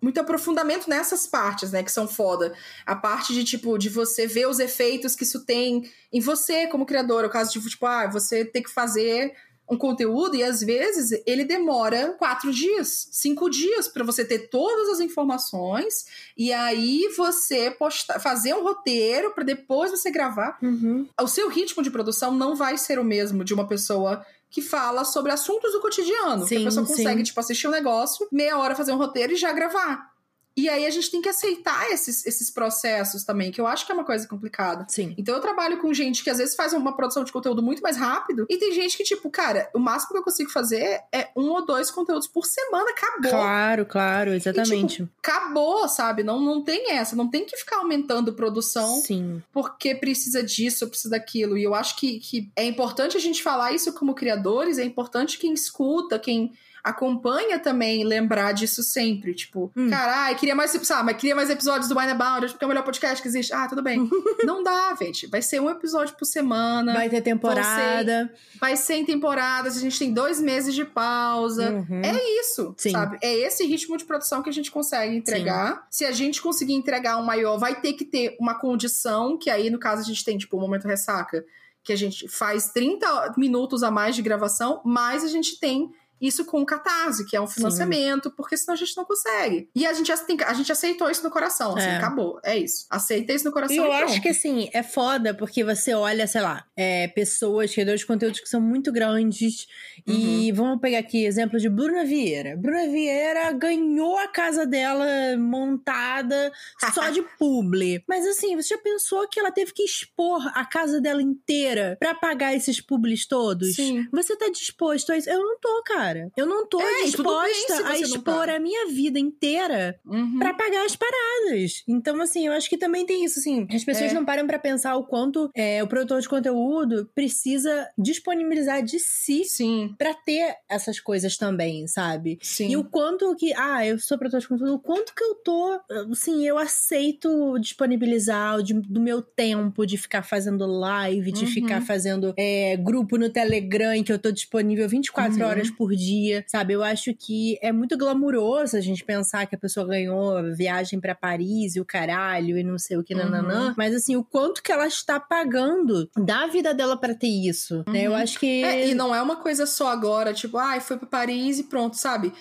muito aprofundamento nessas partes, né? Que são foda. A parte de, tipo, de você ver os efeitos que isso tem em você como criador. O caso de, tipo, ah, você ter que fazer um conteúdo e às vezes ele demora quatro dias, cinco dias para você ter todas as informações e aí você postar, fazer um roteiro para depois você gravar. Uhum. O seu ritmo de produção não vai ser o mesmo de uma pessoa que fala sobre assuntos do cotidiano. Sim, que a pessoa consegue, sim. tipo, assistir um negócio, meia hora fazer um roteiro e já gravar. E aí a gente tem que aceitar esses, esses processos também, que eu acho que é uma coisa complicada. Sim. Então eu trabalho com gente que às vezes faz uma produção de conteúdo muito mais rápido, e tem gente que, tipo, cara, o máximo que eu consigo fazer é um ou dois conteúdos por semana, acabou. Claro, claro, exatamente. E, tipo, acabou, sabe? Não, não tem essa, não tem que ficar aumentando produção Sim. porque precisa disso, precisa daquilo. E eu acho que, que é importante a gente falar isso como criadores, é importante quem escuta, quem acompanha também lembrar disso sempre. Tipo, Hum. caralho, queria mais, sabe, mas queria mais episódios do Wine It, porque é o melhor podcast que existe. Ah, tudo bem. não dá, gente. Vai ser um episódio por semana. Vai ter temporada. Vai ser em temporadas, a gente tem dois meses de pausa. Uhum. É isso, Sim. sabe? É esse ritmo de produção que a gente consegue entregar. Se a gente conseguir entregar um maior, vai ter que ter uma condição, que aí, no caso, a gente tem, tipo, o momento ressaca, que a gente faz 30 minutos a mais de gravação, mas a gente tem isso com o Catarse, que é um financiamento, porque senão a gente não consegue. E a gente, tem- a gente aceitou isso no coração, assim, É. acabou. É isso. Aceita isso no coração E eu pronto. acho que assim, é foda porque você olha, sei lá, é, pessoas, criadores de conteúdos que são muito grandes. E vamos pegar aqui exemplo de Bruna Vieira. Bruna Vieira ganhou a casa dela montada só de publi. Mas assim, você já pensou que ela teve que expor a casa dela inteira pra pagar esses publis todos? Sim. Você tá disposto a isso? Eu não tô, cara. Eu não tô É, disposta a não expor tá. a minha vida inteira Uhum. Pra pagar as paradas. Então, assim, eu acho que também tem isso, assim. As pessoas É. não param pra pensar o quanto é, o produtor de conteúdo precisa disponibilizar de si Sim, pra ter essas coisas também, sabe? sim. E o quanto que, ah, eu sou produtor de conteúdo, o quanto que eu tô, assim, eu aceito disponibilizar de- do meu tempo de ficar fazendo live, de Uhum. ficar fazendo é, grupo no Telegram em que eu tô disponível 24 Uhum. horas por dia, sabe? Eu acho que é muito glamuroso a gente pensar que a pessoa ganhou viagem pra Paris e o caralho e não sei o que, Uhum. nananã, mas assim, o quanto que ela está pagando da vida dela pra ter isso, né? Eu Uhum. acho que... É, e não é uma coisa só agora, tipo, ai, foi pra Paris e pronto, sabe?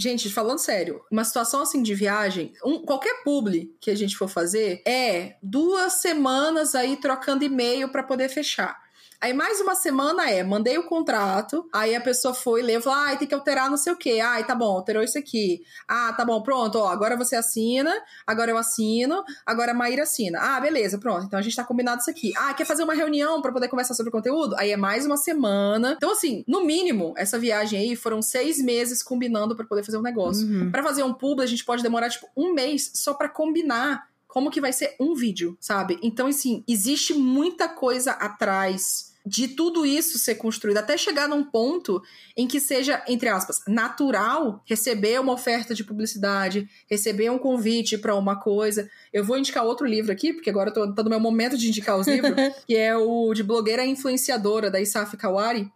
Gente, falando sério, uma situação assim de viagem, um- qualquer publi que a gente for fazer é duas semanas aí trocando e-mail pra poder fechar. Aí mais uma semana é, mandei o contrato, aí a pessoa foi ler, falou, ai, tem que alterar não sei o quê. Ai, tá bom, alterou isso aqui. Ah, tá bom, pronto, ó, agora você assina, agora eu assino, agora a Maíra assina. Ah, beleza, pronto, então a gente tá combinado isso aqui. Ah, quer fazer uma reunião pra poder conversar sobre o conteúdo? Aí é mais uma semana. Então, assim, no mínimo, essa viagem aí foram seis meses combinando pra poder fazer um negócio. Uhum. Pra fazer um publi, a gente pode demorar, tipo, um mês só pra combinar como que vai ser um vídeo, sabe? Então, assim, existe muita coisa atrás de tudo isso ser construído, até chegar num ponto em que seja, entre aspas, natural receber uma oferta de publicidade, receber um convite pra uma coisa. Eu vou indicar outro livro aqui, porque agora tô, tá no meu momento de indicar os livros, que é o de blogueira influenciadora, da Isaf Kawari,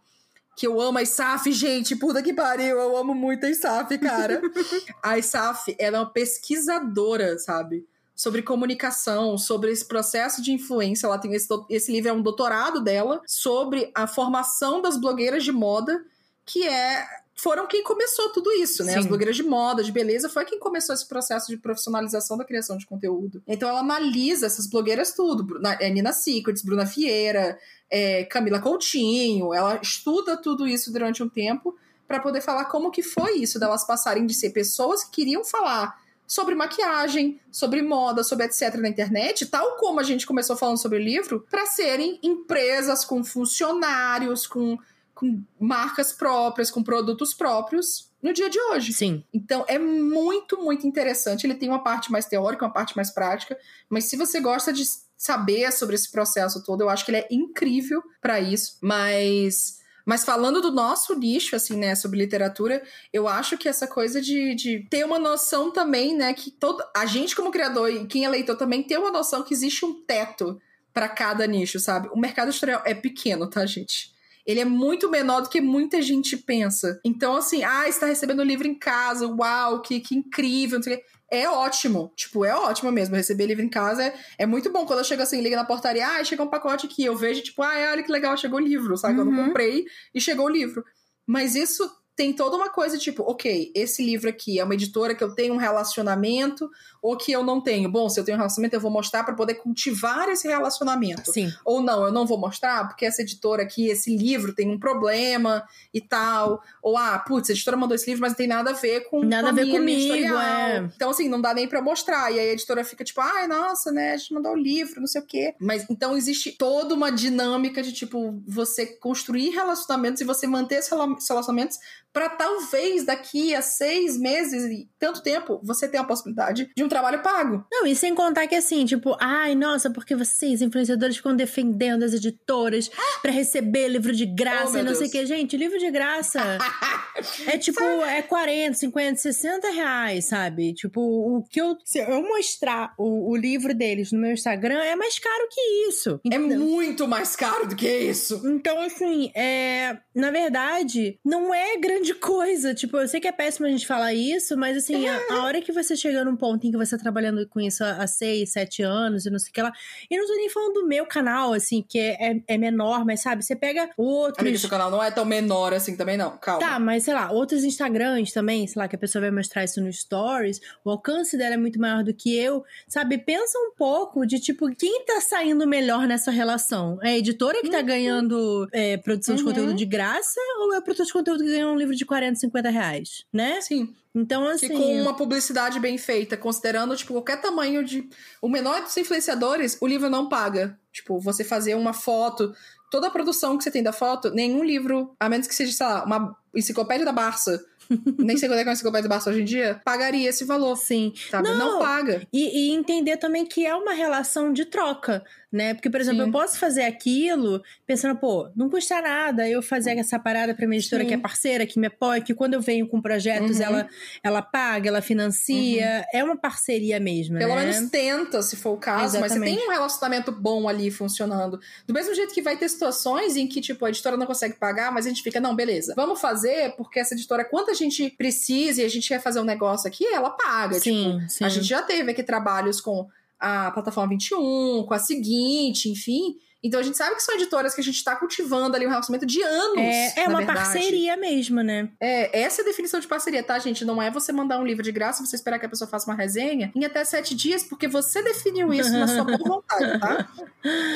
que eu amo a Isaf, gente, puta que pariu, eu amo muito a Isaf, cara. a Isaf, ela é uma pesquisadora, sabe? Sobre comunicação, sobre esse processo de influência. Ela tem esse, esse livro, é um doutorado dela, sobre a formação das blogueiras de moda que é foram quem começou tudo isso, né? Sim. As blogueiras de moda, de beleza, foi quem começou esse processo de profissionalização da criação de conteúdo. Então ela analisa essas blogueiras tudo. Bruna, é Nina Secrets, Bruna Vieira, é, Camila Coutinho. Ela estuda tudo isso durante um tempo para poder falar como que foi isso delas passarem de ser pessoas que queriam falar sobre maquiagem, sobre moda, sobre etc na internet, tal como a gente começou falando sobre o livro, para serem empresas com funcionários, com com marcas próprias, com produtos próprios no dia de hoje. Sim. Então é muito, muito interessante. Ele tem uma parte mais teórica, uma parte mais prática, mas se você gosta de saber sobre esse processo todo, eu acho que ele é incrível para isso. Mas mas falando do nosso nicho, assim, né, sobre literatura, eu acho que essa coisa de, de ter uma noção também, né, que todo, a gente como criador e quem é leitor também tem uma noção que existe um teto para cada nicho, sabe? O mercado editorial é pequeno, tá, gente? Ele é muito menor do que muita gente pensa. Então, assim, ah, está recebendo o livro em casa, uau, que, que incrível, não sei o quê. É ótimo, tipo, é ótimo mesmo. Receber livro em casa é, é muito bom. Quando eu chego assim, liga na portaria, ah, chegou um pacote aqui. Eu vejo, tipo, ah, olha que legal, chegou o livro, sabe? Uhum. Eu não comprei e chegou o livro. Mas isso tem toda uma coisa tipo, ok, esse livro aqui é uma editora que eu tenho um relacionamento ou que eu não tenho. Bom, se eu tenho um relacionamento, eu vou mostrar para poder cultivar esse relacionamento. Sim. Ou não, eu não vou mostrar porque essa editora aqui, esse livro tem um problema e tal. Ou, ah, putz, a editora mandou esse livro, mas não tem nada a ver com Nada com a ver comigo, é. Então, assim, não dá nem pra mostrar. E aí a editora fica tipo, ai, nossa, né, a gente mandou o livro, não sei o quê. Mas então existe toda uma dinâmica de, tipo, você construir relacionamentos e você manter esses relacionamentos para talvez daqui a seis meses e tanto tempo você tenha a possibilidade de um trabalho pago. Não, e sem contar que assim, tipo, ai, nossa, porque vocês, influenciadores, ficam defendendo as editoras para receber livro de graça Oh, e não sei o Deus. que. Gente, livro de graça é tipo, é 40, 50, 60 reais, sabe? Tipo, o que eu. Se eu mostrar o, o livro deles no meu Instagram, é mais caro que isso. É Entendeu? muito mais caro do que isso. Então, assim, é. Na verdade, não é grande coisa. Tipo, eu sei que é péssimo a gente falar isso, mas assim, a, a hora que você chega num ponto em que você tá trabalhando com isso há, seis, sete anos e não sei o que lá. E não tô nem falando do meu canal, assim, que é, é, é menor, mas sabe, você pega outros. Amiga, seu canal não é tão menor assim também, não. Calma. Tá, mas sei lá, outros Instagrams também, sei lá, que a pessoa vai mostrar isso no Stories, o alcance dela é muito maior do que eu, sabe? Pensa um pouco de tipo, quem tá saindo melhor nessa relação? É a editora que tá ganhando é, produção de Uhum. conteúdo de graça ou é o produtor de conteúdo que ganha um livro de 40, 50 reais? Né? Sim. Então, Que assim. com uma publicidade bem feita, considerando, tipo, qualquer tamanho de. O menor dos influenciadores, o livro não paga. Tipo, você fazer uma foto, toda a produção que você tem da foto, nenhum livro, a menos que seja, sei lá, uma enciclopédia da Barça. nem sei quando é que é uma enciclopédia da Barça hoje em dia, pagaria esse valor. Sim. Sabe? Não, Não. paga. E, e entender também que é uma relação de troca, né? Porque, por exemplo, Sim. eu posso fazer aquilo pensando, pô, não custa nada eu fazer essa parada pra minha editora Sim. que é parceira, que me apoia, que quando eu venho com projetos, Uhum. ela, ela paga, ela financia. É uma parceria mesmo, Pelo né? menos tenta, se for o caso, mas você Exatamente. tem um relacionamento bom ali funcionando. Do mesmo jeito que vai ter situações em que, tipo, a editora não consegue pagar, mas a gente fica, não, beleza, vamos fazer, porque essa editora, quanto a gente precisa e a gente quer fazer um negócio aqui, ela paga. Sim, tipo, sim. a gente já teve aqui trabalhos com a plataforma 21, com a seguinte, enfim. Então a gente sabe que são editoras que a gente tá cultivando ali um relacionamento de anos. É, é uma verdade. parceria mesmo, né? É, essa é a definição de parceria, tá, gente? Não é você mandar um livro de graça, você esperar que a pessoa faça uma resenha em até sete dias, porque você definiu isso na sua boa vontade, tá?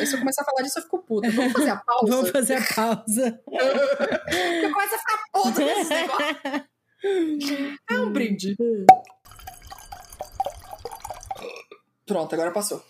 E se eu começar a falar disso, eu fico puta. Vamos fazer a pausa? Vamos fazer a pausa. Eu começo a ficar puta com esse negócio. É um brinde. Pronto, agora passou.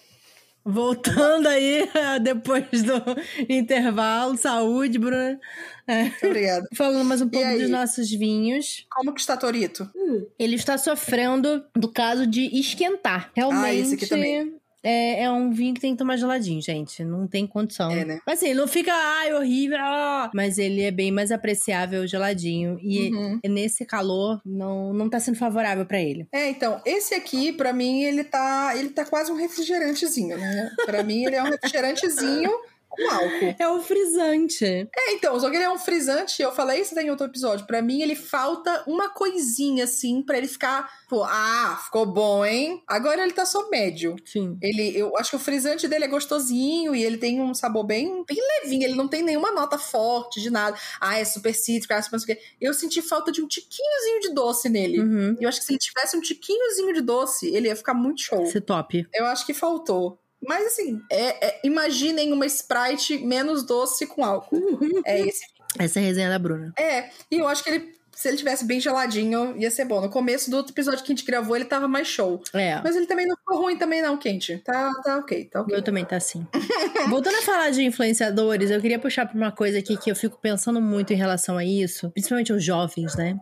Voltando aí, depois do intervalo, saúde, Bruna. É, Obrigada. falando mais um pouco dos nossos vinhos. Como que está Torito? Ele está sofrendo do caso de esquentar. Realmente. Ah, esse aqui também. É, é um vinho que tem que tomar geladinho, gente. Não tem condição. É, né? Mas assim, não fica, ai, horrível. ah, Mas ele é bem mais apreciável geladinho. E Uhum. nesse calor, não, não tá sendo favorável pra ele. É, então, esse aqui, pra mim, ele tá, ele tá quase um refrigerantezinho, né? Pra mim, ele é um refrigerantezinho com álcool. É o frisante. É, então, só que ele é um frisante, eu falei isso em outro episódio. Pra mim, ele falta uma coisinha, assim, pra ele ficar, pô, ah, ficou bom, hein? Agora ele tá só médio. Sim. Ele, eu acho que o frisante dele é gostosinho e ele tem um sabor bem, bem levinho. Ele não tem nenhuma nota forte de nada. Ah, é super cítrico, ah, super... Eu senti falta de um tiquinhozinho de doce nele. Uhum. Eu acho que se ele tivesse um tiquinhozinho de doce, ele ia ficar muito show. Esse top. Eu acho que faltou. Mas assim, é, é- imaginem uma Sprite menos doce com álcool. É esse. Essa é a resenha da Bruna. É, e eu acho que ele, se ele tivesse bem geladinho, ia ser bom. No começo do outro episódio que a gente gravou, ele tava mais show. É. Mas ele também não ficou ruim também não, Quente. Tá, tá ok, tá ok. meu também tá assim. Voltando a falar de influenciadores, eu queria puxar pra uma coisa aqui que eu fico pensando muito em relação a isso, principalmente os jovens, né?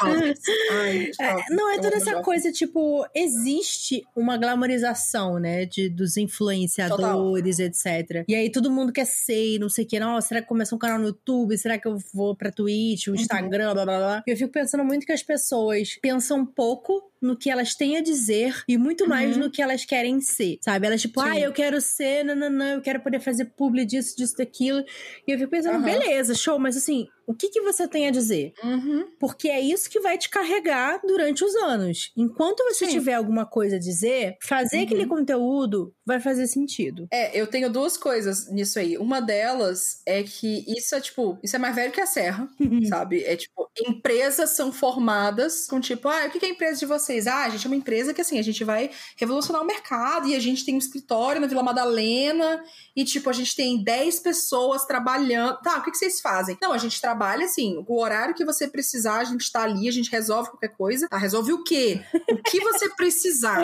Ai, É, não, é eu toda amo essa coisa, tipo, existe uma glamorização, né, de, dos influenciadores, etc. E aí todo mundo quer ser, não sei o que, nossa, será que começa um canal no YouTube? Será que eu vou pra Twitch, o Instagram, blá eu fico pensando muito que as pessoas pensam pouco no que elas têm a dizer e muito mais Uhum. no que elas querem ser, sabe? Elas, tipo, Sim. ah, eu quero ser, nananã, eu quero poder fazer publi disso, disso, daquilo. E eu fico pensando, Aham. beleza, show, mas assim, o que, que você tem a dizer? Uhum. Porque é isso que vai te carregar durante os anos. Enquanto você Sim. tiver alguma coisa a dizer, fazer Uhum. aquele conteúdo vai fazer sentido. É, eu tenho duas coisas nisso aí. Uma delas é que isso é, tipo, isso é mais velho que a Serra, sabe? É tipo, empresas são formadas com tipo, ah, o que que é a empresa de vocês? Ah, a gente é uma empresa que, assim, a gente vai revolucionar o mercado e a gente tem um escritório na Vila Madalena e, tipo, a gente tem 10 pessoas trabalhando. Tá, o que que vocês fazem? Não, a gente trabalha, assim, o horário que você precisar, a gente tá ali, a gente resolve qualquer coisa. Tá, resolve o quê? O que você precisar.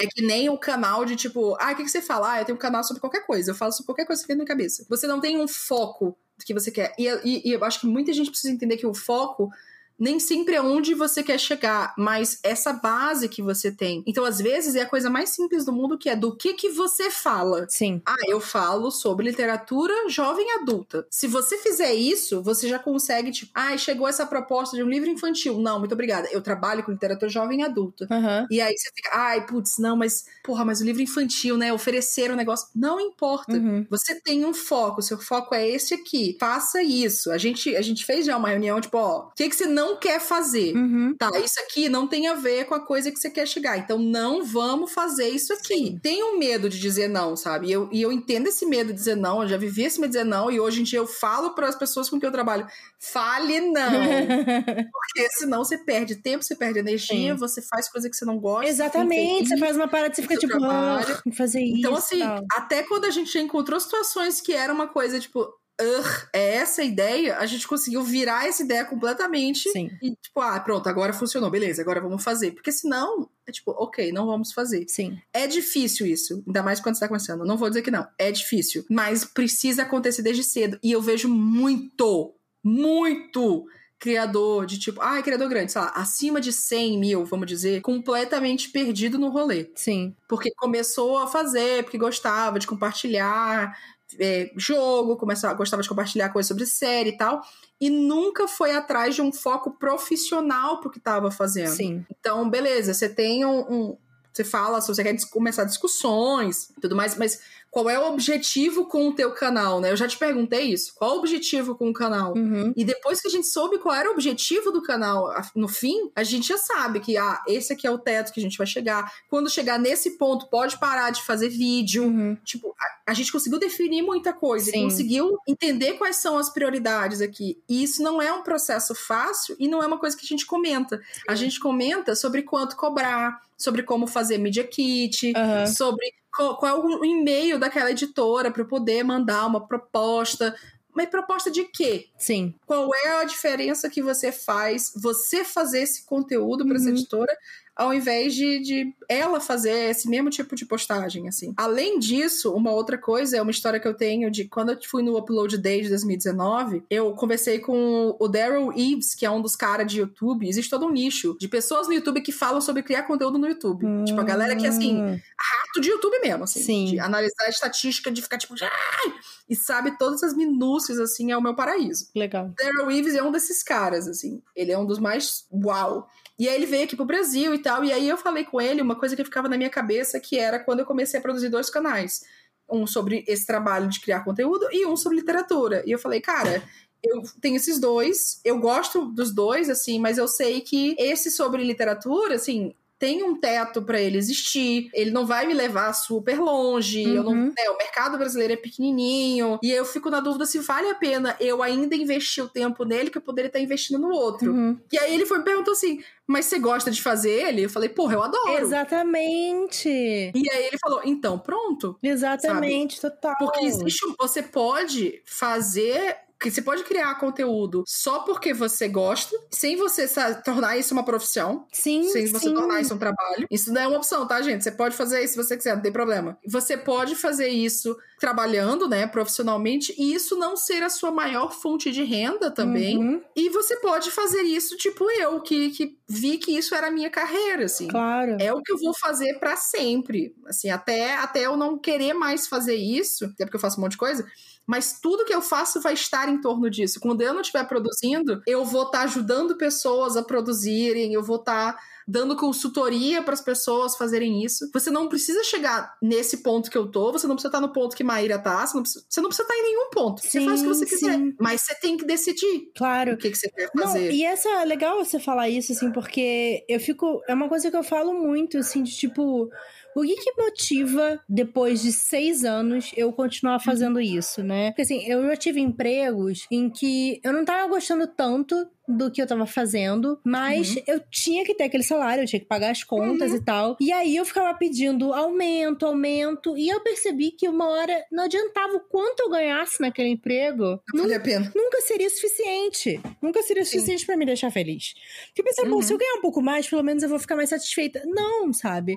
É que nem o canal de tipo, ah, o que, que você fala? Ah, eu tenho um canal sobre qualquer coisa. Eu falo sobre qualquer coisa que vem na minha cabeça. Você não tem um foco do que você quer. E, e- e eu acho que muita gente precisa entender que o foco nem sempre é onde você quer chegar, mas essa base que você tem. Então, às vezes, é a coisa mais simples do mundo que é do que que você fala. Sim. Ah, eu falo sobre literatura jovem adulta. Se você fizer isso, você já consegue, tipo, ah, chegou essa proposta de um livro infantil. Não, muito obrigada. Eu trabalho com literatura jovem adulta. Aham. E aí você fica, ai, putz, não, mas, porra, mas o livro infantil, né? Oferecer um negócio. Não importa. Uhum. Você tem um foco, seu foco é esse aqui. Faça isso. A gente, a gente fez já uma reunião, tipo, ó, o que, que você não quer fazer? Uhum. Tá, isso aqui não tem a ver com a coisa que você quer chegar. Então não vamos fazer isso aqui. Tenho medo de dizer não, sabe? E eu, e eu entendo esse medo de dizer não, eu já vivi esse medo de dizer não, e hoje em dia eu falo para as pessoas com quem eu trabalho: fale não. Porque senão você perde tempo, você perde energia, Sim. você faz coisa que você não gosta. Exatamente. Você faz uma parada e você fica tipo, trabalho. "Ah, tem que fazer isso. Então, assim, tal." até quando a gente já encontrou situações que era uma coisa tipo, "Ugh, é essa a ideia, a gente conseguiu virar essa ideia completamente. Sim. E, tipo, ah, pronto, agora funcionou, beleza, agora vamos fazer. Porque senão, é tipo, ok, não vamos fazer. Sim. É difícil isso, ainda mais quando você tá começando. Não vou dizer que não, é difícil. Mas precisa acontecer desde cedo. E eu vejo muito, muito criador de tipo, ah, criador grande, sei lá, acima de 100 mil, vamos dizer, completamente perdido no rolê. Sim. Porque começou a fazer, porque gostava de compartilhar é, jogo, começava, gostava de compartilhar coisas sobre série e tal. E nunca foi atrás de um foco profissional pro que tava fazendo. Sim. Então, beleza, você tem um. um- você fala, se você quer começar discussões e tudo mais, mas qual é o objetivo com o teu canal, né? Eu já te perguntei isso. Qual o objetivo com o canal? Uhum. E depois que a gente soube qual era o objetivo do canal no fim, a gente já sabe que, ah, esse aqui é o teto que a gente vai chegar. Quando chegar nesse ponto, pode parar de fazer vídeo. Uhum. Tipo, a, a gente conseguiu definir muita coisa, e Sim. conseguiu entender quais são as prioridades aqui. E isso não é um processo fácil e não é uma coisa que a gente comenta. A gente comenta sobre quanto cobrar, sobre como fazer media kit, Aham. sobre qual, é o e-mail daquela editora para poder mandar uma proposta. Mas proposta de quê? Sim. Qual é a diferença que você faz você fazer esse conteúdo para essa Uhum. editora ao invés de, de ela fazer esse mesmo tipo de postagem, assim. Além disso, uma outra coisa é uma história que eu tenho de quando eu fui no Upload Day de 2019, eu conversei com o Daryl Eves, que é um dos caras de YouTube. Existe todo um nicho de pessoas no YouTube que falam sobre criar conteúdo no YouTube. Tipo, a galera que, assim, Hum. rato de YouTube mesmo, assim. Sim. De analisar a estatística, de ficar tipo, ai! E sabe todas as minúcias, assim, é o meu paraíso. Legal. Daryl Reeves é um desses caras, assim. Ele é um dos mais uau. E aí ele veio aqui pro Brasil e tal. E aí eu falei com ele uma coisa que ficava na minha cabeça, que era quando eu comecei a produzir dois canais. um sobre esse trabalho de criar conteúdo e um sobre literatura. E eu falei, cara, eu tenho esses dois, eu gosto dos dois, assim, mas eu sei que esse sobre literatura, assim, tem um teto para ele existir, ele não vai me levar super longe, uhum. eu não, uhum. né, o mercado brasileiro é pequenininho, e eu fico na dúvida se vale a pena eu ainda investir o tempo nele que eu poderia estar investindo no outro. Uhum. E aí ele foi me perguntou assim, mas você gosta de fazer ele? Eu falei, porra, eu adoro. Exatamente. E aí ele falou, então, pronto. Exatamente, sabe? total. Porque existe, você pode fazer que você pode criar conteúdo só porque você gosta, sem você sabe, tornar isso uma profissão. Sim. Sem você sim. tornar isso um trabalho. Isso não é uma opção, tá, gente? Você pode fazer isso se você quiser, não tem problema. Você pode fazer isso trabalhando, né, profissionalmente, e isso não ser a sua maior fonte de renda também. Uhum. E você pode fazer isso, tipo eu, que, que vi que isso era a minha carreira, assim. Claro. É o que eu vou fazer para sempre. Assim, até, até eu não querer mais fazer isso, até porque eu faço um monte de coisa mas tudo que eu faço vai estar em torno disso. Quando eu não estiver produzindo, eu vou estar tá ajudando pessoas a produzirem, eu vou estar tá dando consultoria para as pessoas fazerem isso. Você não precisa chegar nesse ponto que eu tô, você não precisa estar tá no ponto que Maíra tá, você não precisa, você não precisa estar em nenhum ponto. Sim, você faz o que você quiser, sim. mas você tem que decidir. Claro. O que, que você quer fazer. Não, e essa é legal você falar isso assim, porque eu fico, é uma coisa que eu falo muito assim, de tipo, o que, que motiva, depois de seis anos, eu continuar fazendo isso, né? Porque assim, eu já tive empregos em que eu não tava gostando tanto do que eu tava fazendo, mas uhum. eu tinha que ter aquele salário, eu tinha que pagar as contas uhum. e tal. E aí eu ficava pedindo aumento, aumento, e eu percebi que uma hora não adiantava o quanto eu ganhasse naquele emprego. Não valia a pena. Nunca seria suficiente. Nunca seria suficiente para me deixar feliz. Porque eu pensei, uhum. bom, se eu ganhar um pouco mais, pelo menos eu vou ficar mais satisfeita. Não, sabe?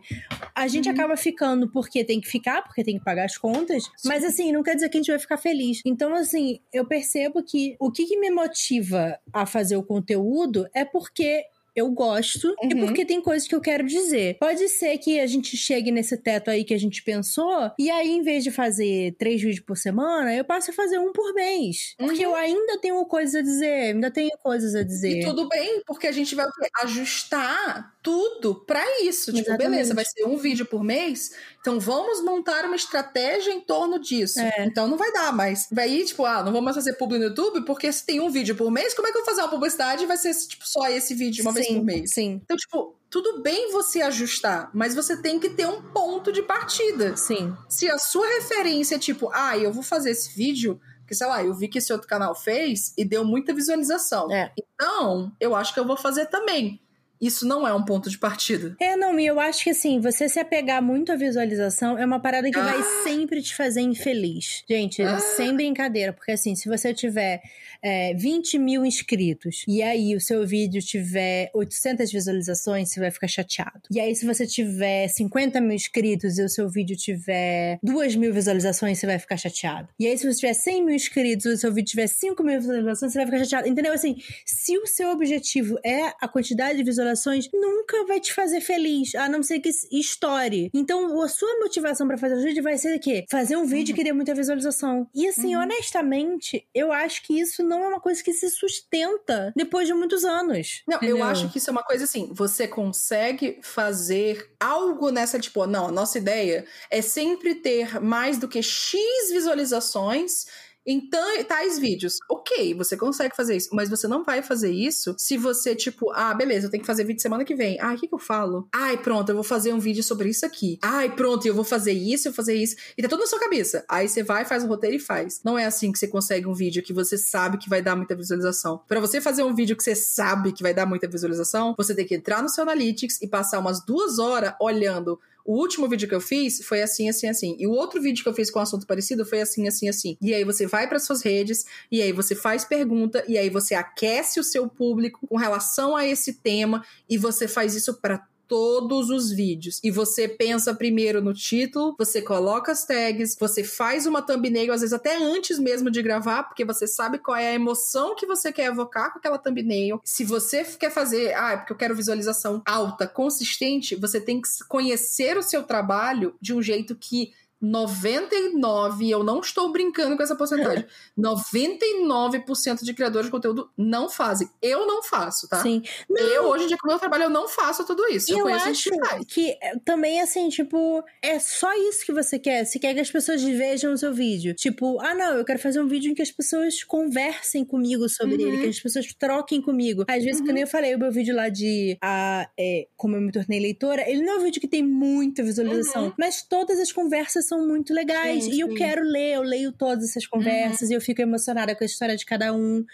A gente uhum. acaba ficando porque tem que ficar, porque tem que pagar as contas, Sim. mas assim, não quer dizer que a gente vai ficar feliz. Então, assim, eu percebo que o que, que me motiva a fazer o conteúdo é porque eu gosto uhum. e porque tem coisas que eu quero dizer. Pode ser que a gente chegue nesse teto aí que a gente pensou, e aí, em vez de fazer três vídeos por semana, eu passo a fazer um por mês. Uhum. Porque eu ainda tenho coisas a dizer, ainda tenho coisas a dizer. E tudo bem, porque a gente vai ajustar tudo para isso. Tipo, Exatamente. beleza, vai ser um vídeo por mês, então vamos montar uma estratégia em torno disso. É. Então não vai dar mais. Vai ir, tipo, ah, não vou mais fazer publi no YouTube, porque se tem um vídeo por mês, como é que eu vou fazer uma publicidade e vai ser, tipo, só esse vídeo uma sim, vez por mês? Sim. Então, tipo, tudo bem você ajustar, mas você tem que ter um ponto de partida. Sim. Se a sua referência é tipo, ah, eu vou fazer esse vídeo porque, sei lá, eu vi que esse outro canal fez e deu muita visualização. É. Então, eu acho que eu vou fazer também isso não é um ponto de partida. É, não, e eu acho que assim, você se apegar muito à visualização é uma parada que ah. vai sempre te fazer infeliz. Gente, ah. sem brincadeira, porque assim, se você tiver é, 20 mil inscritos e aí o seu vídeo tiver 800 visualizações, você vai ficar chateado. E aí, se você tiver 50 mil inscritos e o seu vídeo tiver 2 mil visualizações, você vai ficar chateado. E aí, se você tiver 100 mil inscritos e o seu vídeo tiver 5 mil visualizações, você vai ficar chateado. Entendeu? Assim, se o seu objetivo é a quantidade de visualizações, nunca vai te fazer feliz, a não ser que estoure. Então, a sua motivação para fazer o vídeo vai ser o quê? Fazer um vídeo uhum. que dê muita visualização. E assim, uhum. honestamente, eu acho que isso não é uma coisa que se sustenta depois de muitos anos. Não, entendeu? eu acho que isso é uma coisa assim, você consegue fazer algo nessa, tipo, não, a nossa ideia é sempre ter mais do que X visualizações em tais vídeos. Ok, você consegue fazer isso, mas você não vai fazer isso se você, tipo, ah, beleza, eu tenho que fazer vídeo semana que vem. Ah, o que, que eu falo? Ai, pronto, eu vou fazer um vídeo sobre isso aqui. Ai, pronto, eu vou fazer isso, eu vou fazer isso. E tá tudo na sua cabeça. Aí você vai, faz o roteiro e faz. Não é assim que você consegue um vídeo que você sabe que vai dar muita visualização. Para você fazer um vídeo que você sabe que vai dar muita visualização, você tem que entrar no seu Analytics e passar umas duas horas olhando o último vídeo que eu fiz foi assim, assim, assim. E o outro vídeo que eu fiz com um assunto parecido foi assim, assim, assim. E aí você vai para suas redes, e aí você faz pergunta, e aí você aquece o seu público com relação a esse tema, e você faz isso para todos os vídeos. E você pensa primeiro no título, você coloca as tags, você faz uma thumbnail, às vezes até antes mesmo de gravar, porque você sabe qual é a emoção que você quer evocar com aquela thumbnail. Se você quer fazer, ah, é porque eu quero visualização alta, consistente, você tem que conhecer o seu trabalho de um jeito que 99, eu não estou brincando com essa porcentagem. 99% de criadores de conteúdo não fazem. Eu não faço, tá? Sim. Eu, hoje em dia, com o meu trabalho, eu não faço tudo isso. Eu, eu conheço gente acho que faz. que é, também, assim, tipo, é só isso que você quer. Você quer que as pessoas vejam o seu vídeo. Tipo, ah, não, eu quero fazer um vídeo em que as pessoas conversem comigo sobre Uhum. ele, que as pessoas troquem comigo. Às vezes, Uhum. quando eu falei, o meu vídeo lá de a, é, como eu me tornei leitora, ele não é um vídeo que tem muita visualização, Uhum. mas todas as conversas são muito legais. Sim, e eu sim. quero ler, eu leio todas essas conversas e eu fico emocionada com a história de cada um.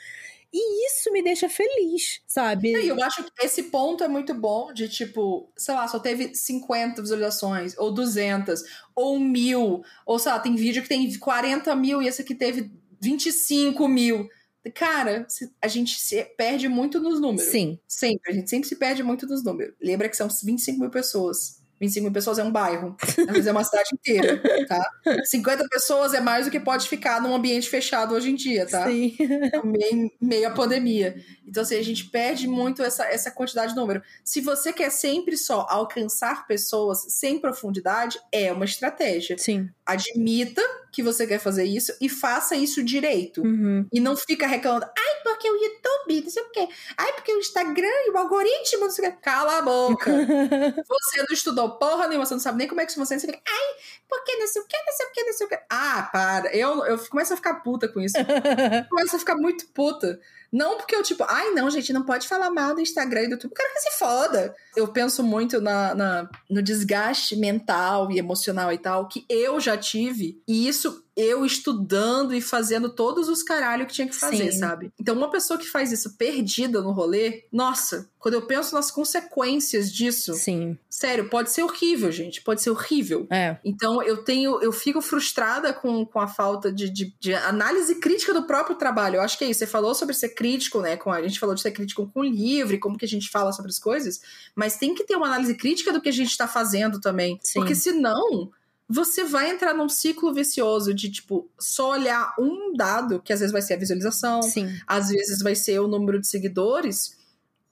E isso me deixa feliz, sabe? E eu acho que esse ponto é muito bom de tipo, sei lá, só teve 50 visualizações, ou 200, ou mil, ou sei lá, tem vídeo que tem 40 mil e esse aqui teve 25 mil. Cara, a gente se perde muito nos números. Sim. Sempre, a gente sempre se perde muito nos números. Lembra que são 25 mil pessoas. 25 mil pessoas é um bairro. Às vezes é uma cidade inteira, tá? 50 pessoas é mais do que pode ficar num ambiente fechado hoje em dia, tá? Sim. meio, meio a pandemia. Então, assim, a gente perde muito essa, essa quantidade de número. Se você quer sempre só alcançar pessoas sem profundidade, é uma estratégia. Sim. Admita que você quer fazer isso e faça isso direito. Uhum. E não fica reclamando, ai, porque o YouTube, não sei o quê. Ai, porque o Instagram e o algoritmo, não sei o quê. Cala a boca. Você não estudou porra nenhuma, você não sabe nem como é que funciona. Você fica, ai, porque não sei o quê, não sei o quê, não sei o quê. Ah, para. Eu, eu começo a ficar puta com isso. começo a ficar muito puta. Não porque eu, tipo, ai, não, gente, não pode falar mal do Instagram e do YouTube. Eu quero que se foda. Eu penso muito na, na- no desgaste mental e emocional e tal, que eu já tive. E isso eu estudando e fazendo todos os caralho que tinha que fazer, Sim. sabe? Então, uma pessoa que faz isso perdida no rolê, nossa, quando eu penso nas consequências disso, Sim. sério, pode ser horrível, gente. Pode ser horrível. É. Então eu tenho, eu fico frustrada com, com a falta de, de, de análise crítica do próprio trabalho. Eu acho que é isso. Você falou sobre ser crítico, né? Com a, gente falou de ser crítico com o livro, e como que a gente fala sobre as coisas, mas tem que ter uma análise crítica do que a gente está fazendo também. Sim. Porque senão você vai entrar num ciclo vicioso de, tipo, só olhar um dado, que às vezes vai ser a visualização, Sim. às vezes vai ser o número de seguidores,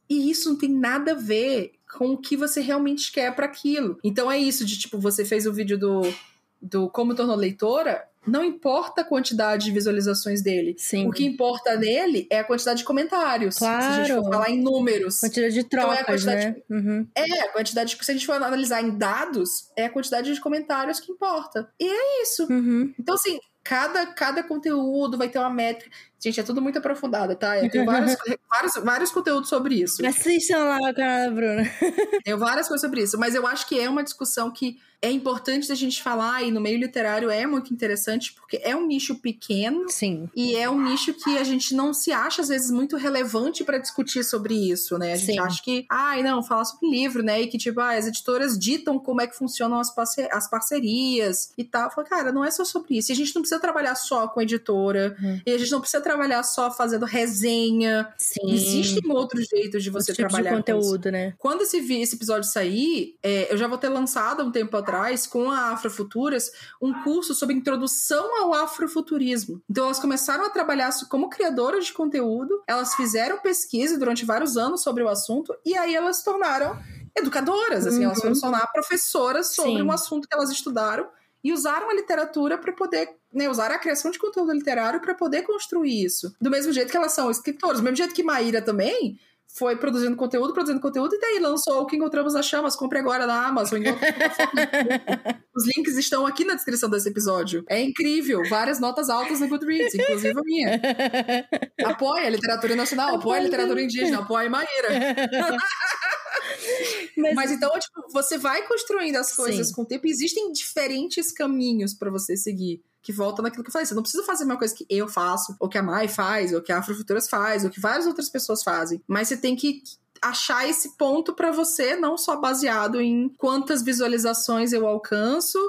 e isso não tem nada a ver com o que você realmente quer para aquilo. Então é isso de tipo, você fez o vídeo do, do como tornou leitora, não importa a quantidade de visualizações dele. Sim. O que importa nele é a quantidade de comentários. Se a gente Claro. for falar em números. Quantidade de Então, é a trocas, quantidade né? Uhum. É, a quantidade. Se a gente for analisar em dados, é a quantidade de comentários que importa. E é isso. Uhum. Então, assim, cada, cada conteúdo vai ter uma métrica. Gente, é tudo muito aprofundado, tá? Eu tenho vários, vários, vários conteúdos sobre isso. Assistam lá o canal da Bruna. Tenho várias coisas sobre isso. Mas eu acho que é uma discussão que é importante da gente falar, e no meio literário é muito interessante, porque é um nicho pequeno. Sim. E é um nicho que a gente não se acha, às vezes, muito relevante para discutir sobre isso, né? A gente Sim. acha que, ai, não, falar sobre livro, né? E que, tipo, ah, as editoras ditam como é que funcionam as, parce- as parcerias e tal. Fala, cara, não é só sobre isso. E a gente não precisa trabalhar só com editora. Uhum. E a gente não precisa trabalhar só fazendo resenha. Sim. Existem outros jeitos de você tipo de trabalhar isso. conteúdo, né? Quando esse, esse episódio sair, é, eu já vou ter lançado um tempo atrás, com a Afrofuturas, um curso sobre introdução ao afrofuturismo. Então, elas começaram a trabalhar como criadoras de conteúdo, elas fizeram pesquisa durante vários anos sobre o assunto, e aí elas se tornaram educadoras, assim, elas Uhum. foram se tornar professoras sobre Sim. um assunto que elas estudaram e usaram a literatura para poder, né, usar a criação de conteúdo literário para poder construir isso. Do mesmo jeito que elas são escritoras, do mesmo jeito que Maíra também foi produzindo conteúdo, produzindo conteúdo, e daí lançou o que encontramos nas chamas. Compre agora na Amazon. plataforma. Os links estão aqui na descrição desse episódio. É incrível. Várias notas altas no Goodreads, inclusive a minha. Apoia a literatura nacional, apoia a literatura indígena, apoia a Maíra. Mas, Mas então, tipo, você vai construindo as coisas Sim. com o tempo. E existem diferentes caminhos pra você seguir. Que volta naquilo que eu falei. Você não precisa fazer a mesma coisa que eu faço, ou que a Mai faz, ou que a Afrofuturas faz, ou que várias outras pessoas fazem. Mas você tem que achar esse ponto pra você, não só baseado em quantas visualizações eu alcanço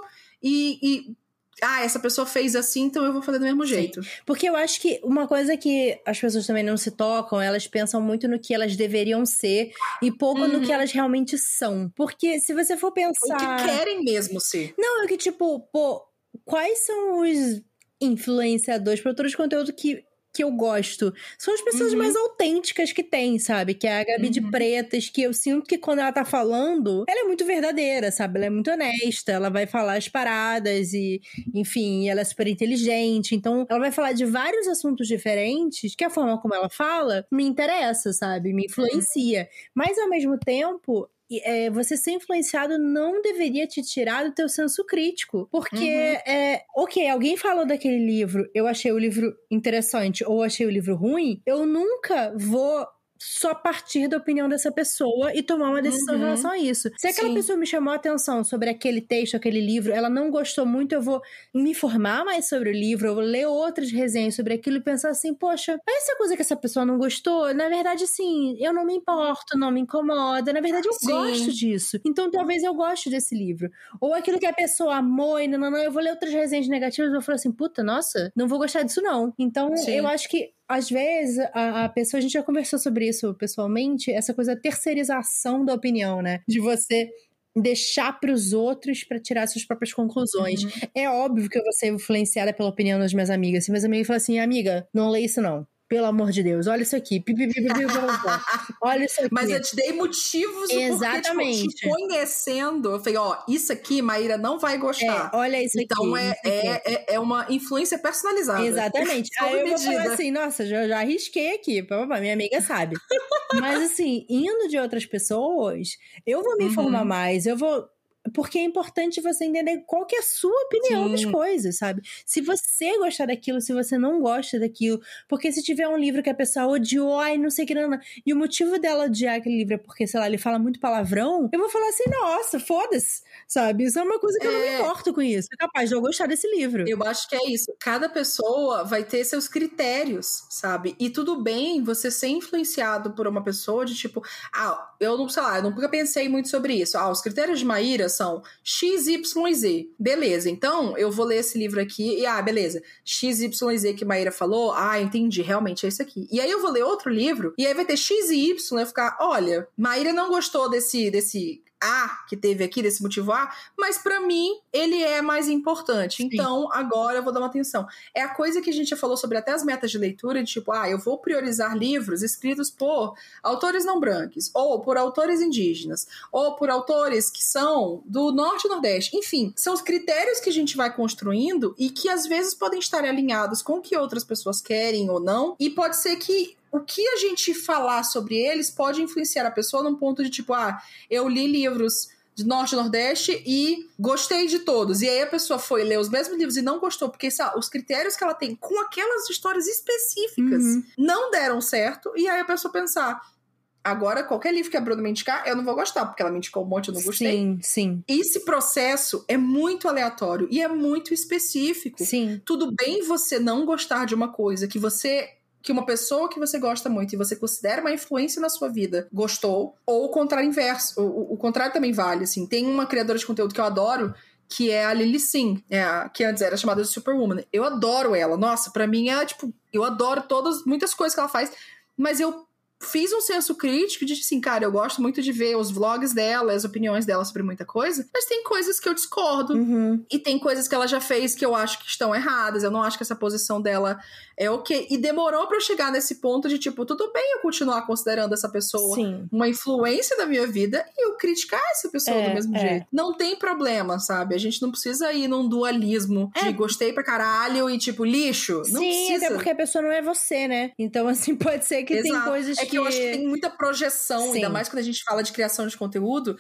e. e ah, essa pessoa fez assim, então eu vou fazer do mesmo jeito. Porque eu acho que uma coisa que as pessoas também não se tocam, elas pensam muito no que elas deveriam ser e pouco no Uhum. que elas realmente são. Porque se você for O pensar. que querem mesmo ser. Não, é que tipo, pô, quais são os influenciadores, produtores de conteúdo que que eu gosto. São as pessoas Uhum. mais autênticas que tem, sabe? Que é a Gabi de Uhum. Pretas, que eu sinto que quando ela tá falando, ela é muito verdadeira, sabe? Ela é muito honesta, ela vai falar as paradas e, enfim, ela é super inteligente. Então, ela vai falar de vários assuntos diferentes que a forma como ela fala me interessa, sabe? Me influencia. Mas, ao mesmo tempo, é, você ser influenciado não deveria te tirar do teu senso crítico. Porque, Uhum. é, ok, alguém falou daquele livro, eu achei o livro interessante ou achei o livro ruim, eu nunca vou só partir da opinião dessa pessoa e tomar uma decisão em Uhum. relação a isso. Se aquela Sim. pessoa me chamou a atenção sobre aquele texto, aquele livro, ela não gostou muito, eu vou me informar mais sobre o livro, eu vou ler outras resenhas sobre aquilo e pensar assim, poxa, essa coisa que essa pessoa não gostou, na verdade, sim, eu não me importo, não me incomoda, na verdade eu Sim. gosto disso. Então talvez eu goste desse livro. Ou aquilo que a pessoa amou e não, não, não, eu vou ler outras resenhas negativas e vou falar assim, puta, nossa, não vou gostar disso não. Então Sim. eu acho que às vezes, a, a pessoa, a gente já conversou sobre isso pessoalmente, essa coisa da terceirização da opinião, né? De você deixar para os outros para tirar suas próprias conclusões. Uhum. É óbvio que eu vou ser influenciada pela opinião das minhas amigas. Se minhas amigas falam assim, amiga, não lê isso não. Pelo amor de Deus, olha isso aqui. Olha isso aqui. Mas eu te dei motivos Exatamente. porque, tipo, te conhecendo, eu falei, ó, isso aqui Maíra não vai gostar. É, olha isso então aqui. é, isso aqui. é, é, é uma influência personalizada. Exatamente. Aí eu vou falar medida. assim, nossa, já, já arrisquei aqui, papapá, minha amiga sabe. Mas assim, indo de outras pessoas, eu vou me Uhum. informar mais, eu vou. Porque é importante você entender qual que é a sua opinião das Sim. coisas, sabe? Se você gostar daquilo, se você não gosta daquilo. Porque se tiver um livro que a pessoa odiou, ai, não sei o que, não, não. E o motivo dela odiar aquele livro é porque, sei lá, ele fala muito palavrão, eu vou falar assim, nossa, foda-se, sabe? Isso é uma coisa que eu não me É. importo com isso. É capaz de eu gostar desse livro. Eu acho que é isso. Cada pessoa vai ter seus critérios, sabe? E tudo bem você ser influenciado por uma pessoa de tipo, ah, eu não sei lá, eu nunca pensei muito sobre isso. Ah, os critérios de Maíra são X, Y e Z. Beleza, então eu vou ler esse livro aqui e, ah, beleza, X, Y e Z que Maíra falou, ah, entendi, realmente é isso aqui. E aí eu vou ler outro livro e aí vai ter X e Y eu ficar, olha, Maíra não gostou desse, desse A que teve aqui, desse motivo A, mas pra mim ele é mais importante. Sim. Então agora eu vou dar uma atenção. É a coisa que a gente já falou sobre até as metas de leitura, de tipo, ah, eu vou priorizar livros escritos por autores não brancos, ou por autores indígenas, ou por autores que são do norte e nordeste. Enfim, são os critérios que a gente vai construindo e que às vezes podem estar alinhados com o que outras pessoas querem ou não, e pode ser que o que a gente falar sobre eles pode influenciar a pessoa num ponto de tipo, ah, eu li livros de Norte e Nordeste e gostei de todos. E aí a pessoa foi ler os mesmos livros e não gostou, porque sabe, os critérios que ela tem com aquelas histórias específicas Uhum. não deram certo. E aí a pessoa pensar, agora qualquer livro que a Bruna me indicar, eu não vou gostar, porque ela me indicou um monte, eu não gostei. Sim, sim, Esse processo é muito aleatório e é muito específico. sim. Tudo bem você não gostar de uma coisa que você que uma pessoa que você gosta muito e você considera uma influência na sua vida gostou, ou o contrário inverso. O, o- contrário também vale, assim. Tem uma criadora de conteúdo que eu adoro, que é a Lily Singh, é a- que antes era chamada de Superwoman. Eu adoro ela. Nossa, pra mim é tipo, eu adoro todas, muitas coisas que ela faz, mas eu fiz um senso crítico de assim, cara, eu gosto muito de ver os vlogs dela, as opiniões dela sobre muita coisa, mas tem coisas que eu discordo. Uhum. E tem coisas que ela já fez que eu acho que estão erradas. Eu não acho que essa posição dela é ok. E demorou pra eu chegar nesse ponto de tipo, tudo bem eu continuar considerando essa pessoa Sim. uma influência da minha vida e eu criticar essa pessoa É, do mesmo é. jeito. Não tem problema, sabe? A gente não precisa ir num dualismo de gostei pra caralho e tipo lixo. Não Sim, precisa. até porque a pessoa não é você, né? Então, assim, pode ser que tem Exato. coisas É que, eu acho que tem muita projeção, Sim. ainda mais quando a gente fala de criação de conteúdo.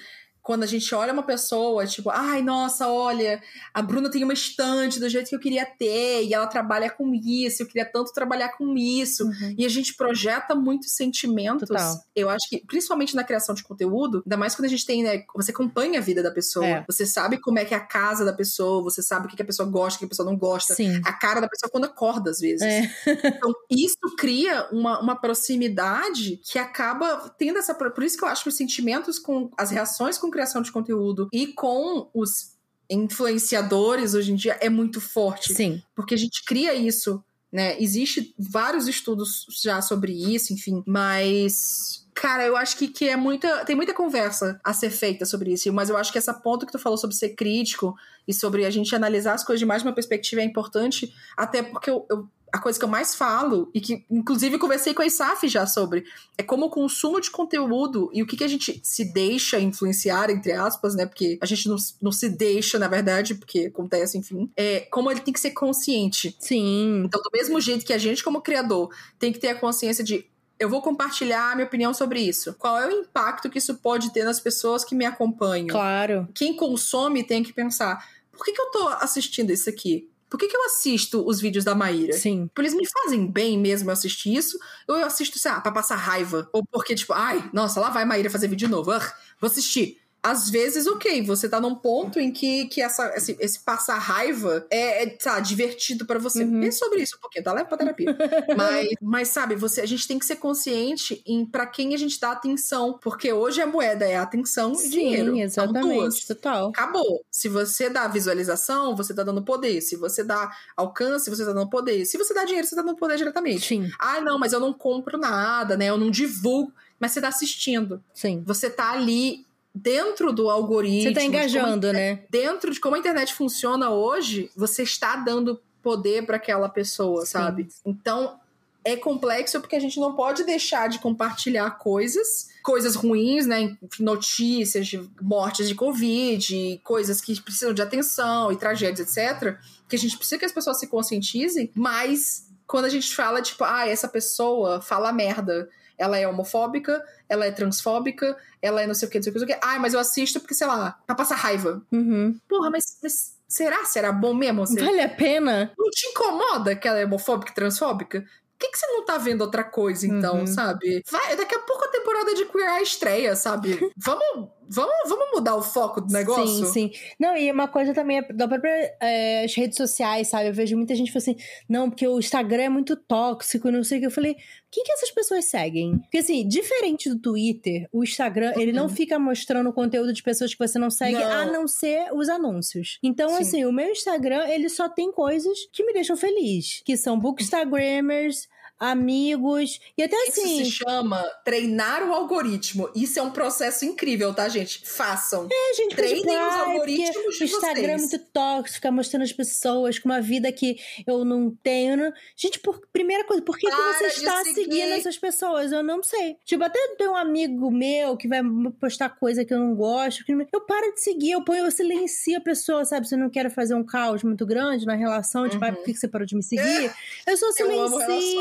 Quando a gente olha uma pessoa, tipo, ai, nossa, olha, a Bruna tem uma estante do jeito que eu queria ter, e ela trabalha com isso, eu queria tanto trabalhar com isso. Uhum. E a gente projeta muitos sentimentos. Total. Eu acho que, principalmente na criação de conteúdo, ainda mais quando a gente tem, né? Você acompanha a vida da pessoa. É. Você sabe como é que é a casa da pessoa, você sabe o que a pessoa gosta, o que a pessoa não gosta. Sim. A cara da pessoa quando acorda, às vezes. É. Então, isso cria uma, uma proximidade que acaba tendo essa. Por isso que eu acho que os sentimentos com as reações com criação de conteúdo e com os influenciadores hoje em dia é muito forte. Sim. Porque a gente cria isso, né? Existe vários estudos já sobre isso, enfim, mas. Cara, eu acho que, que é muita. Tem muita conversa a ser feita sobre isso, mas eu acho que essa ponto que tu falou sobre ser crítico e sobre a gente analisar as coisas de mais de uma perspectiva é importante, até porque eu, eu a coisa que eu mais falo, e que inclusive conversei com a Isaf já sobre, é como o consumo de conteúdo e o que, que a gente se deixa influenciar, entre aspas, né? Porque a gente não, não se deixa, na verdade, porque acontece, enfim. É como ele tem que ser consciente. Sim. Então, do mesmo jeito que a gente, como criador, tem que ter a consciência de eu vou compartilhar a minha opinião sobre isso. Qual é o impacto que isso pode ter nas pessoas que me acompanham? Claro. Quem consome tem que pensar: por que, que eu tô assistindo isso aqui? Por que, que eu assisto os vídeos da Maíra? Sim. Porque eles me fazem bem mesmo eu assistir isso? Ou eu assisto, sei lá, pra passar raiva? Ou porque, tipo, ai, nossa, lá vai a Maíra fazer vídeo novo. Ugh, vou assistir às vezes, ok, você tá num ponto em que, que essa, esse, esse passar raiva é, é tá, divertido para você. Uhum. Pensa sobre isso um pouquinho, tá? Leva pra terapia. mas, mas, sabe, você, a gente tem que ser consciente em para quem a gente dá atenção. Porque hoje a moeda é atenção e Sim, dinheiro. exatamente. São duas. Total. Acabou. Se você dá visualização, você tá dando poder. Se você dá alcance, você tá dando poder. Se você dá dinheiro, você tá dando poder diretamente. Sim, Ah, não, mas eu não compro nada, né? Eu não divulgo. Mas você tá assistindo. sim. Você tá ali dentro do algoritmo. Você tá engajando, né? Dentro de como a internet funciona hoje, você está dando poder para aquela pessoa, Sim. sabe? Então é complexo porque a gente não pode deixar de compartilhar coisas, coisas ruins, né? Notícias de mortes de Covid, coisas que precisam de atenção e tragédias, etc. Que a gente precisa que as pessoas se conscientizem, mas quando a gente fala, tipo, ah, essa pessoa fala merda. Ela é homofóbica, ela é transfóbica, ela é não sei o que, não sei o que, não sei o que. Ah, mas eu assisto porque, sei lá, pra passar raiva. Uhum. Porra, mas, mas será? Será bom mesmo? Você... Vale a pena? Não te incomoda que ela é homofóbica e transfóbica? Por que, que você não tá vendo outra coisa, então, Uhum. sabe? Vai, daqui a pouco a temporada de Queer Eye estreia, sabe? vamos, vamos, vamos mudar o foco do negócio? Sim, sim. Não, e uma coisa também é da própria é, as redes sociais, sabe? Eu vejo muita gente falando assim, não, porque o Instagram é muito tóxico, não sei o que. Eu falei, quem que essas pessoas seguem? Porque assim, diferente do Twitter, o Instagram, ele não Uhum. fica mostrando conteúdo de pessoas que você não segue, Não. a não ser os anúncios. Então, Sim. assim, o meu Instagram, ele só tem coisas que me deixam feliz. Que são bookstagrammers, amigos, e até Isso assim... se chama treinar o algoritmo. Isso é um processo incrível, tá, gente? Façam. É, gente, Treinem os algoritmos de O Instagram é muito tóxico, ficar mostrando as pessoas com uma vida que eu não tenho. Gente, por, primeira coisa, por que, que você está seguir. seguindo essas pessoas? Eu não sei. Tipo, até tem um amigo meu que vai postar coisa que eu não gosto. que Eu paro de seguir, eu ponho, eu silencio a pessoa, sabe? Se eu não quero fazer um caos muito grande na relação, tipo, Uhum. ah, por que você parou de me seguir? Eu só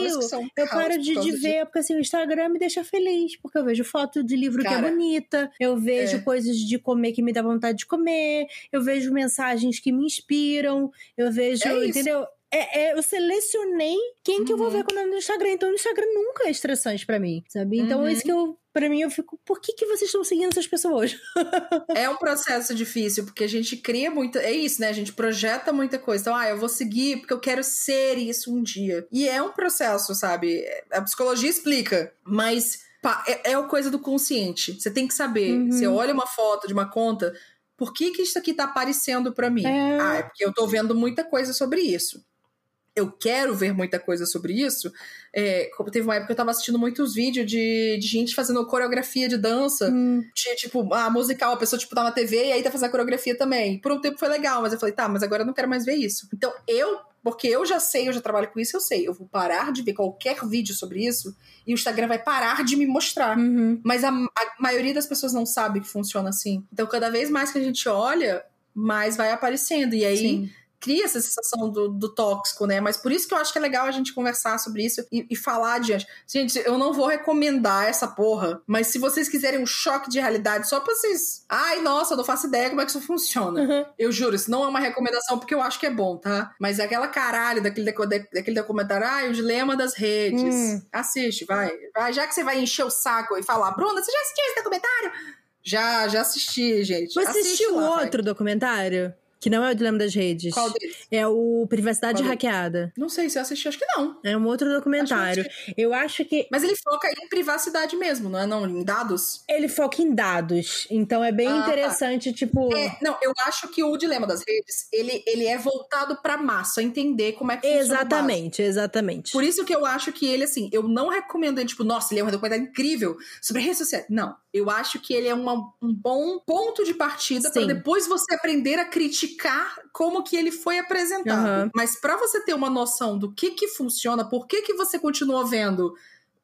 Eu que são Eu caos paro de, de ver, porque assim, o Instagram me deixa feliz, porque eu vejo foto de livro que Cara, é bonita, eu vejo é. coisas de comer que me dá vontade de comer, eu vejo mensagens que me inspiram, eu vejo, É entendeu? É, é, eu selecionei quem que eu vou Uhum. ver quando eu no Instagram. Então, o Instagram nunca é estressante pra mim, sabe? Então, Uhum. é isso que eu, pra mim, eu fico, por que que vocês estão seguindo essas pessoas? É um processo difícil, porque a gente cria muito. É isso, né? A gente projeta muita coisa. Então, ah, eu vou seguir porque eu quero ser isso um dia. E é um processo, sabe? A psicologia explica, mas é, é a coisa do consciente. Você tem que saber. Uhum. Você olha uma foto de uma conta, por que, que isso aqui tá aparecendo pra mim? É. Ah, é porque eu tô vendo muita coisa sobre isso. Eu quero ver muita coisa sobre isso. É, teve uma época que eu tava assistindo muitos vídeos de, de gente fazendo coreografia de dança Hum, tinha, tipo, a musical, a pessoa, tipo, tá na TV e aí tá fazendo a coreografia também. Por um tempo foi legal, mas eu falei, tá, mas agora eu não quero mais ver isso. Então, eu, porque eu já sei, eu já trabalho com isso, eu sei. Eu vou parar de ver qualquer vídeo sobre isso e o Instagram vai parar de me mostrar. uhum. Mas a, a maioria das pessoas não sabe que funciona assim. Então, cada vez mais que a gente olha, mais vai aparecendo. E aí. Sim. Cria essa sensação do, do tóxico, né? Mas por isso que eu acho que é legal a gente conversar sobre isso e, e falar adiante. Gente, eu não vou recomendar essa porra, mas se vocês quiserem um choque de realidade só pra vocês. Ai, nossa, eu não faço ideia como é que isso funciona. Uhum. Eu juro, isso não é uma recomendação porque eu acho que é bom, tá? Mas é aquela caralho daquele, daquele documentário, ai, o dilema das redes. Hum. Assiste, vai. vai. Já que você vai encher o saco e falar, Bruna, você já assistiu esse documentário? Já, já assisti, gente. Você assistiu lá, vai. outro documentário? Que não é o Dilema das Redes. Qual deles? É o Privacidade Qual Hackeada. Não sei se eu assisti, acho que não. É um outro documentário. Acho Eu acho que Mas ele foca em privacidade mesmo, não é não? Em dados? ele foca em dados. Então é bem Ah, tá. interessante, tipo. É, não, eu acho que o dilema das redes, ele, ele é voltado pra massa, entender como é que. Exatamente, exatamente. Por isso que eu acho que ele, assim, eu não recomendo ele, tipo, nossa, ele é um documentário incrível sobre redes sociais. Não, Eu acho que ele é uma, um bom ponto de partida para depois você aprender a criticar como que ele foi apresentado. Aham. Mas para você ter uma noção do que que funciona, por que que você continua vendo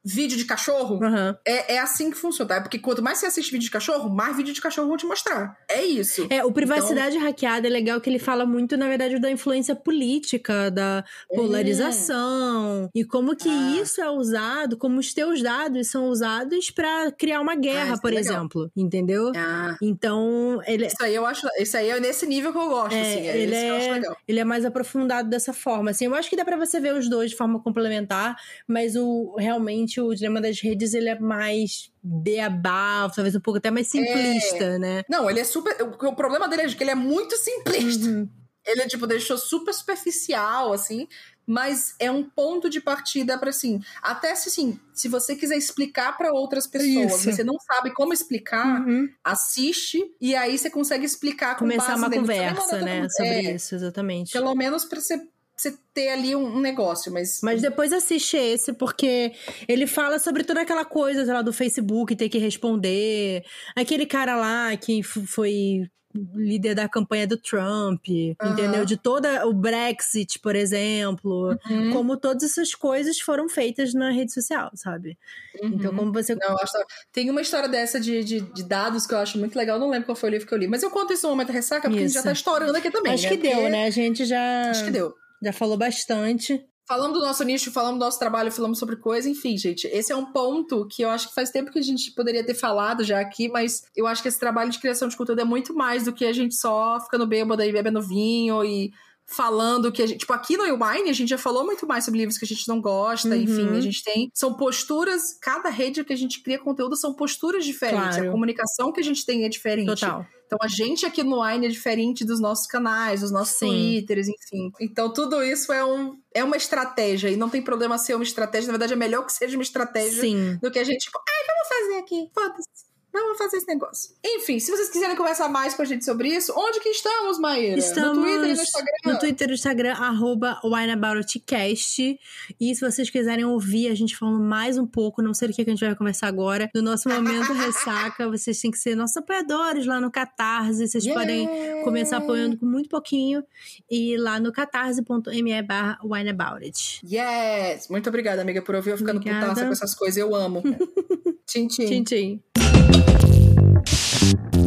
vídeo de cachorro, Aham. é, é assim que funciona, tá? Porque quanto mais você assiste vídeo de cachorro, mais vídeo de cachorro vão te mostrar. É isso. É, o Privacidade Hackeada é legal que ele fala muito, na verdade, da influência política, da polarização, e como que Ah. isso é usado, como os teus dados são usados pra criar uma guerra, isso por é exemplo. Entendeu? Ah, Então, ele, isso aí eu acho. Isso aí é nesse nível que eu gosto, É, assim. É ele esse que eu acho é- legal. ele é mais aprofundado dessa forma. Assim, eu acho que dá pra você ver os dois de forma complementar, mas o realmente o dilema das redes ele é mais beabá, talvez um pouco até mais simplista, né? Não, ele é super. O, problema dele é que ele é muito simplista. Uhum. Ele, tipo, deixou super superficial, assim. Mas é um ponto de partida pra assim. Até se assim, se você quiser explicar pra outras pessoas, Isso. você não sabe como explicar, Uhum. assiste e aí você consegue explicar com Começar uma nele. Conversa, né, sobre é, isso, exatamente. Pelo menos pra você, você ter ali um, um negócio, mas. Mas depois assiste esse, porque ele fala sobre toda aquela coisa sei lá, do Facebook ter que responder. Aquele cara lá que foi líder da campanha do Trump, Aham. entendeu? De toda o Brexit, por exemplo. Uhum, Como todas essas coisas foram feitas na rede social, sabe? uhum. Então, como você. Não, acho. Tem uma história dessa de, de, de dados que eu acho muito legal. Não lembro qual foi o livro que eu li. Mas eu conto isso no momento ressaca, porque a gente já Isso. tá estourando aqui também. Acho né? que deu, Porque- né? A gente já, Acho que deu. Já falou bastante. Falamos do nosso nicho, falamos do nosso trabalho, falamos sobre coisa, enfim, gente. Esse é um ponto que eu acho que faz tempo que a gente poderia ter falado já aqui, mas eu acho que esse trabalho de criação de conteúdo é muito mais do que a gente só ficando bêbado aí, bebendo vinho e falando que a gente. Tipo, aqui no Wine a gente já falou muito mais sobre livros que a gente não gosta, Uhum. enfim, a gente tem. São posturas, cada rede que a gente cria conteúdo são posturas diferentes. Claro. A comunicação que a gente tem é diferente. Total. Então a gente aqui no Wine é diferente dos nossos canais, dos nossos Sim. Twitters, enfim. Então tudo isso é, um, é uma estratégia. E não tem problema ser uma estratégia. Na verdade, é melhor que seja uma estratégia Sim. do que a gente, tipo, ai, vamos fazer aqui. Foda-se. Vamos fazer esse negócio. Enfim, se vocês quiserem conversar mais com a gente sobre isso, onde que estamos, Maíra? Estamos no Twitter e no Instagram. No Twitter e no Instagram, arroba WineAboutItCast. E se vocês quiserem ouvir a gente falando mais um pouco, não sei do que que a gente vai conversar agora, do nosso momento ressaca, vocês têm que ser nossos apoiadores lá no Catarse. Vocês Yeah! podem começar apoiando com muito pouquinho. E lá no catarse.me barra wineaboutit. Yes! Muito obrigada, amiga, por ouvir eu ficando Obrigada. putaça com essas coisas. Eu amo. tchim, tchim. Tchim, tchim. Thank you.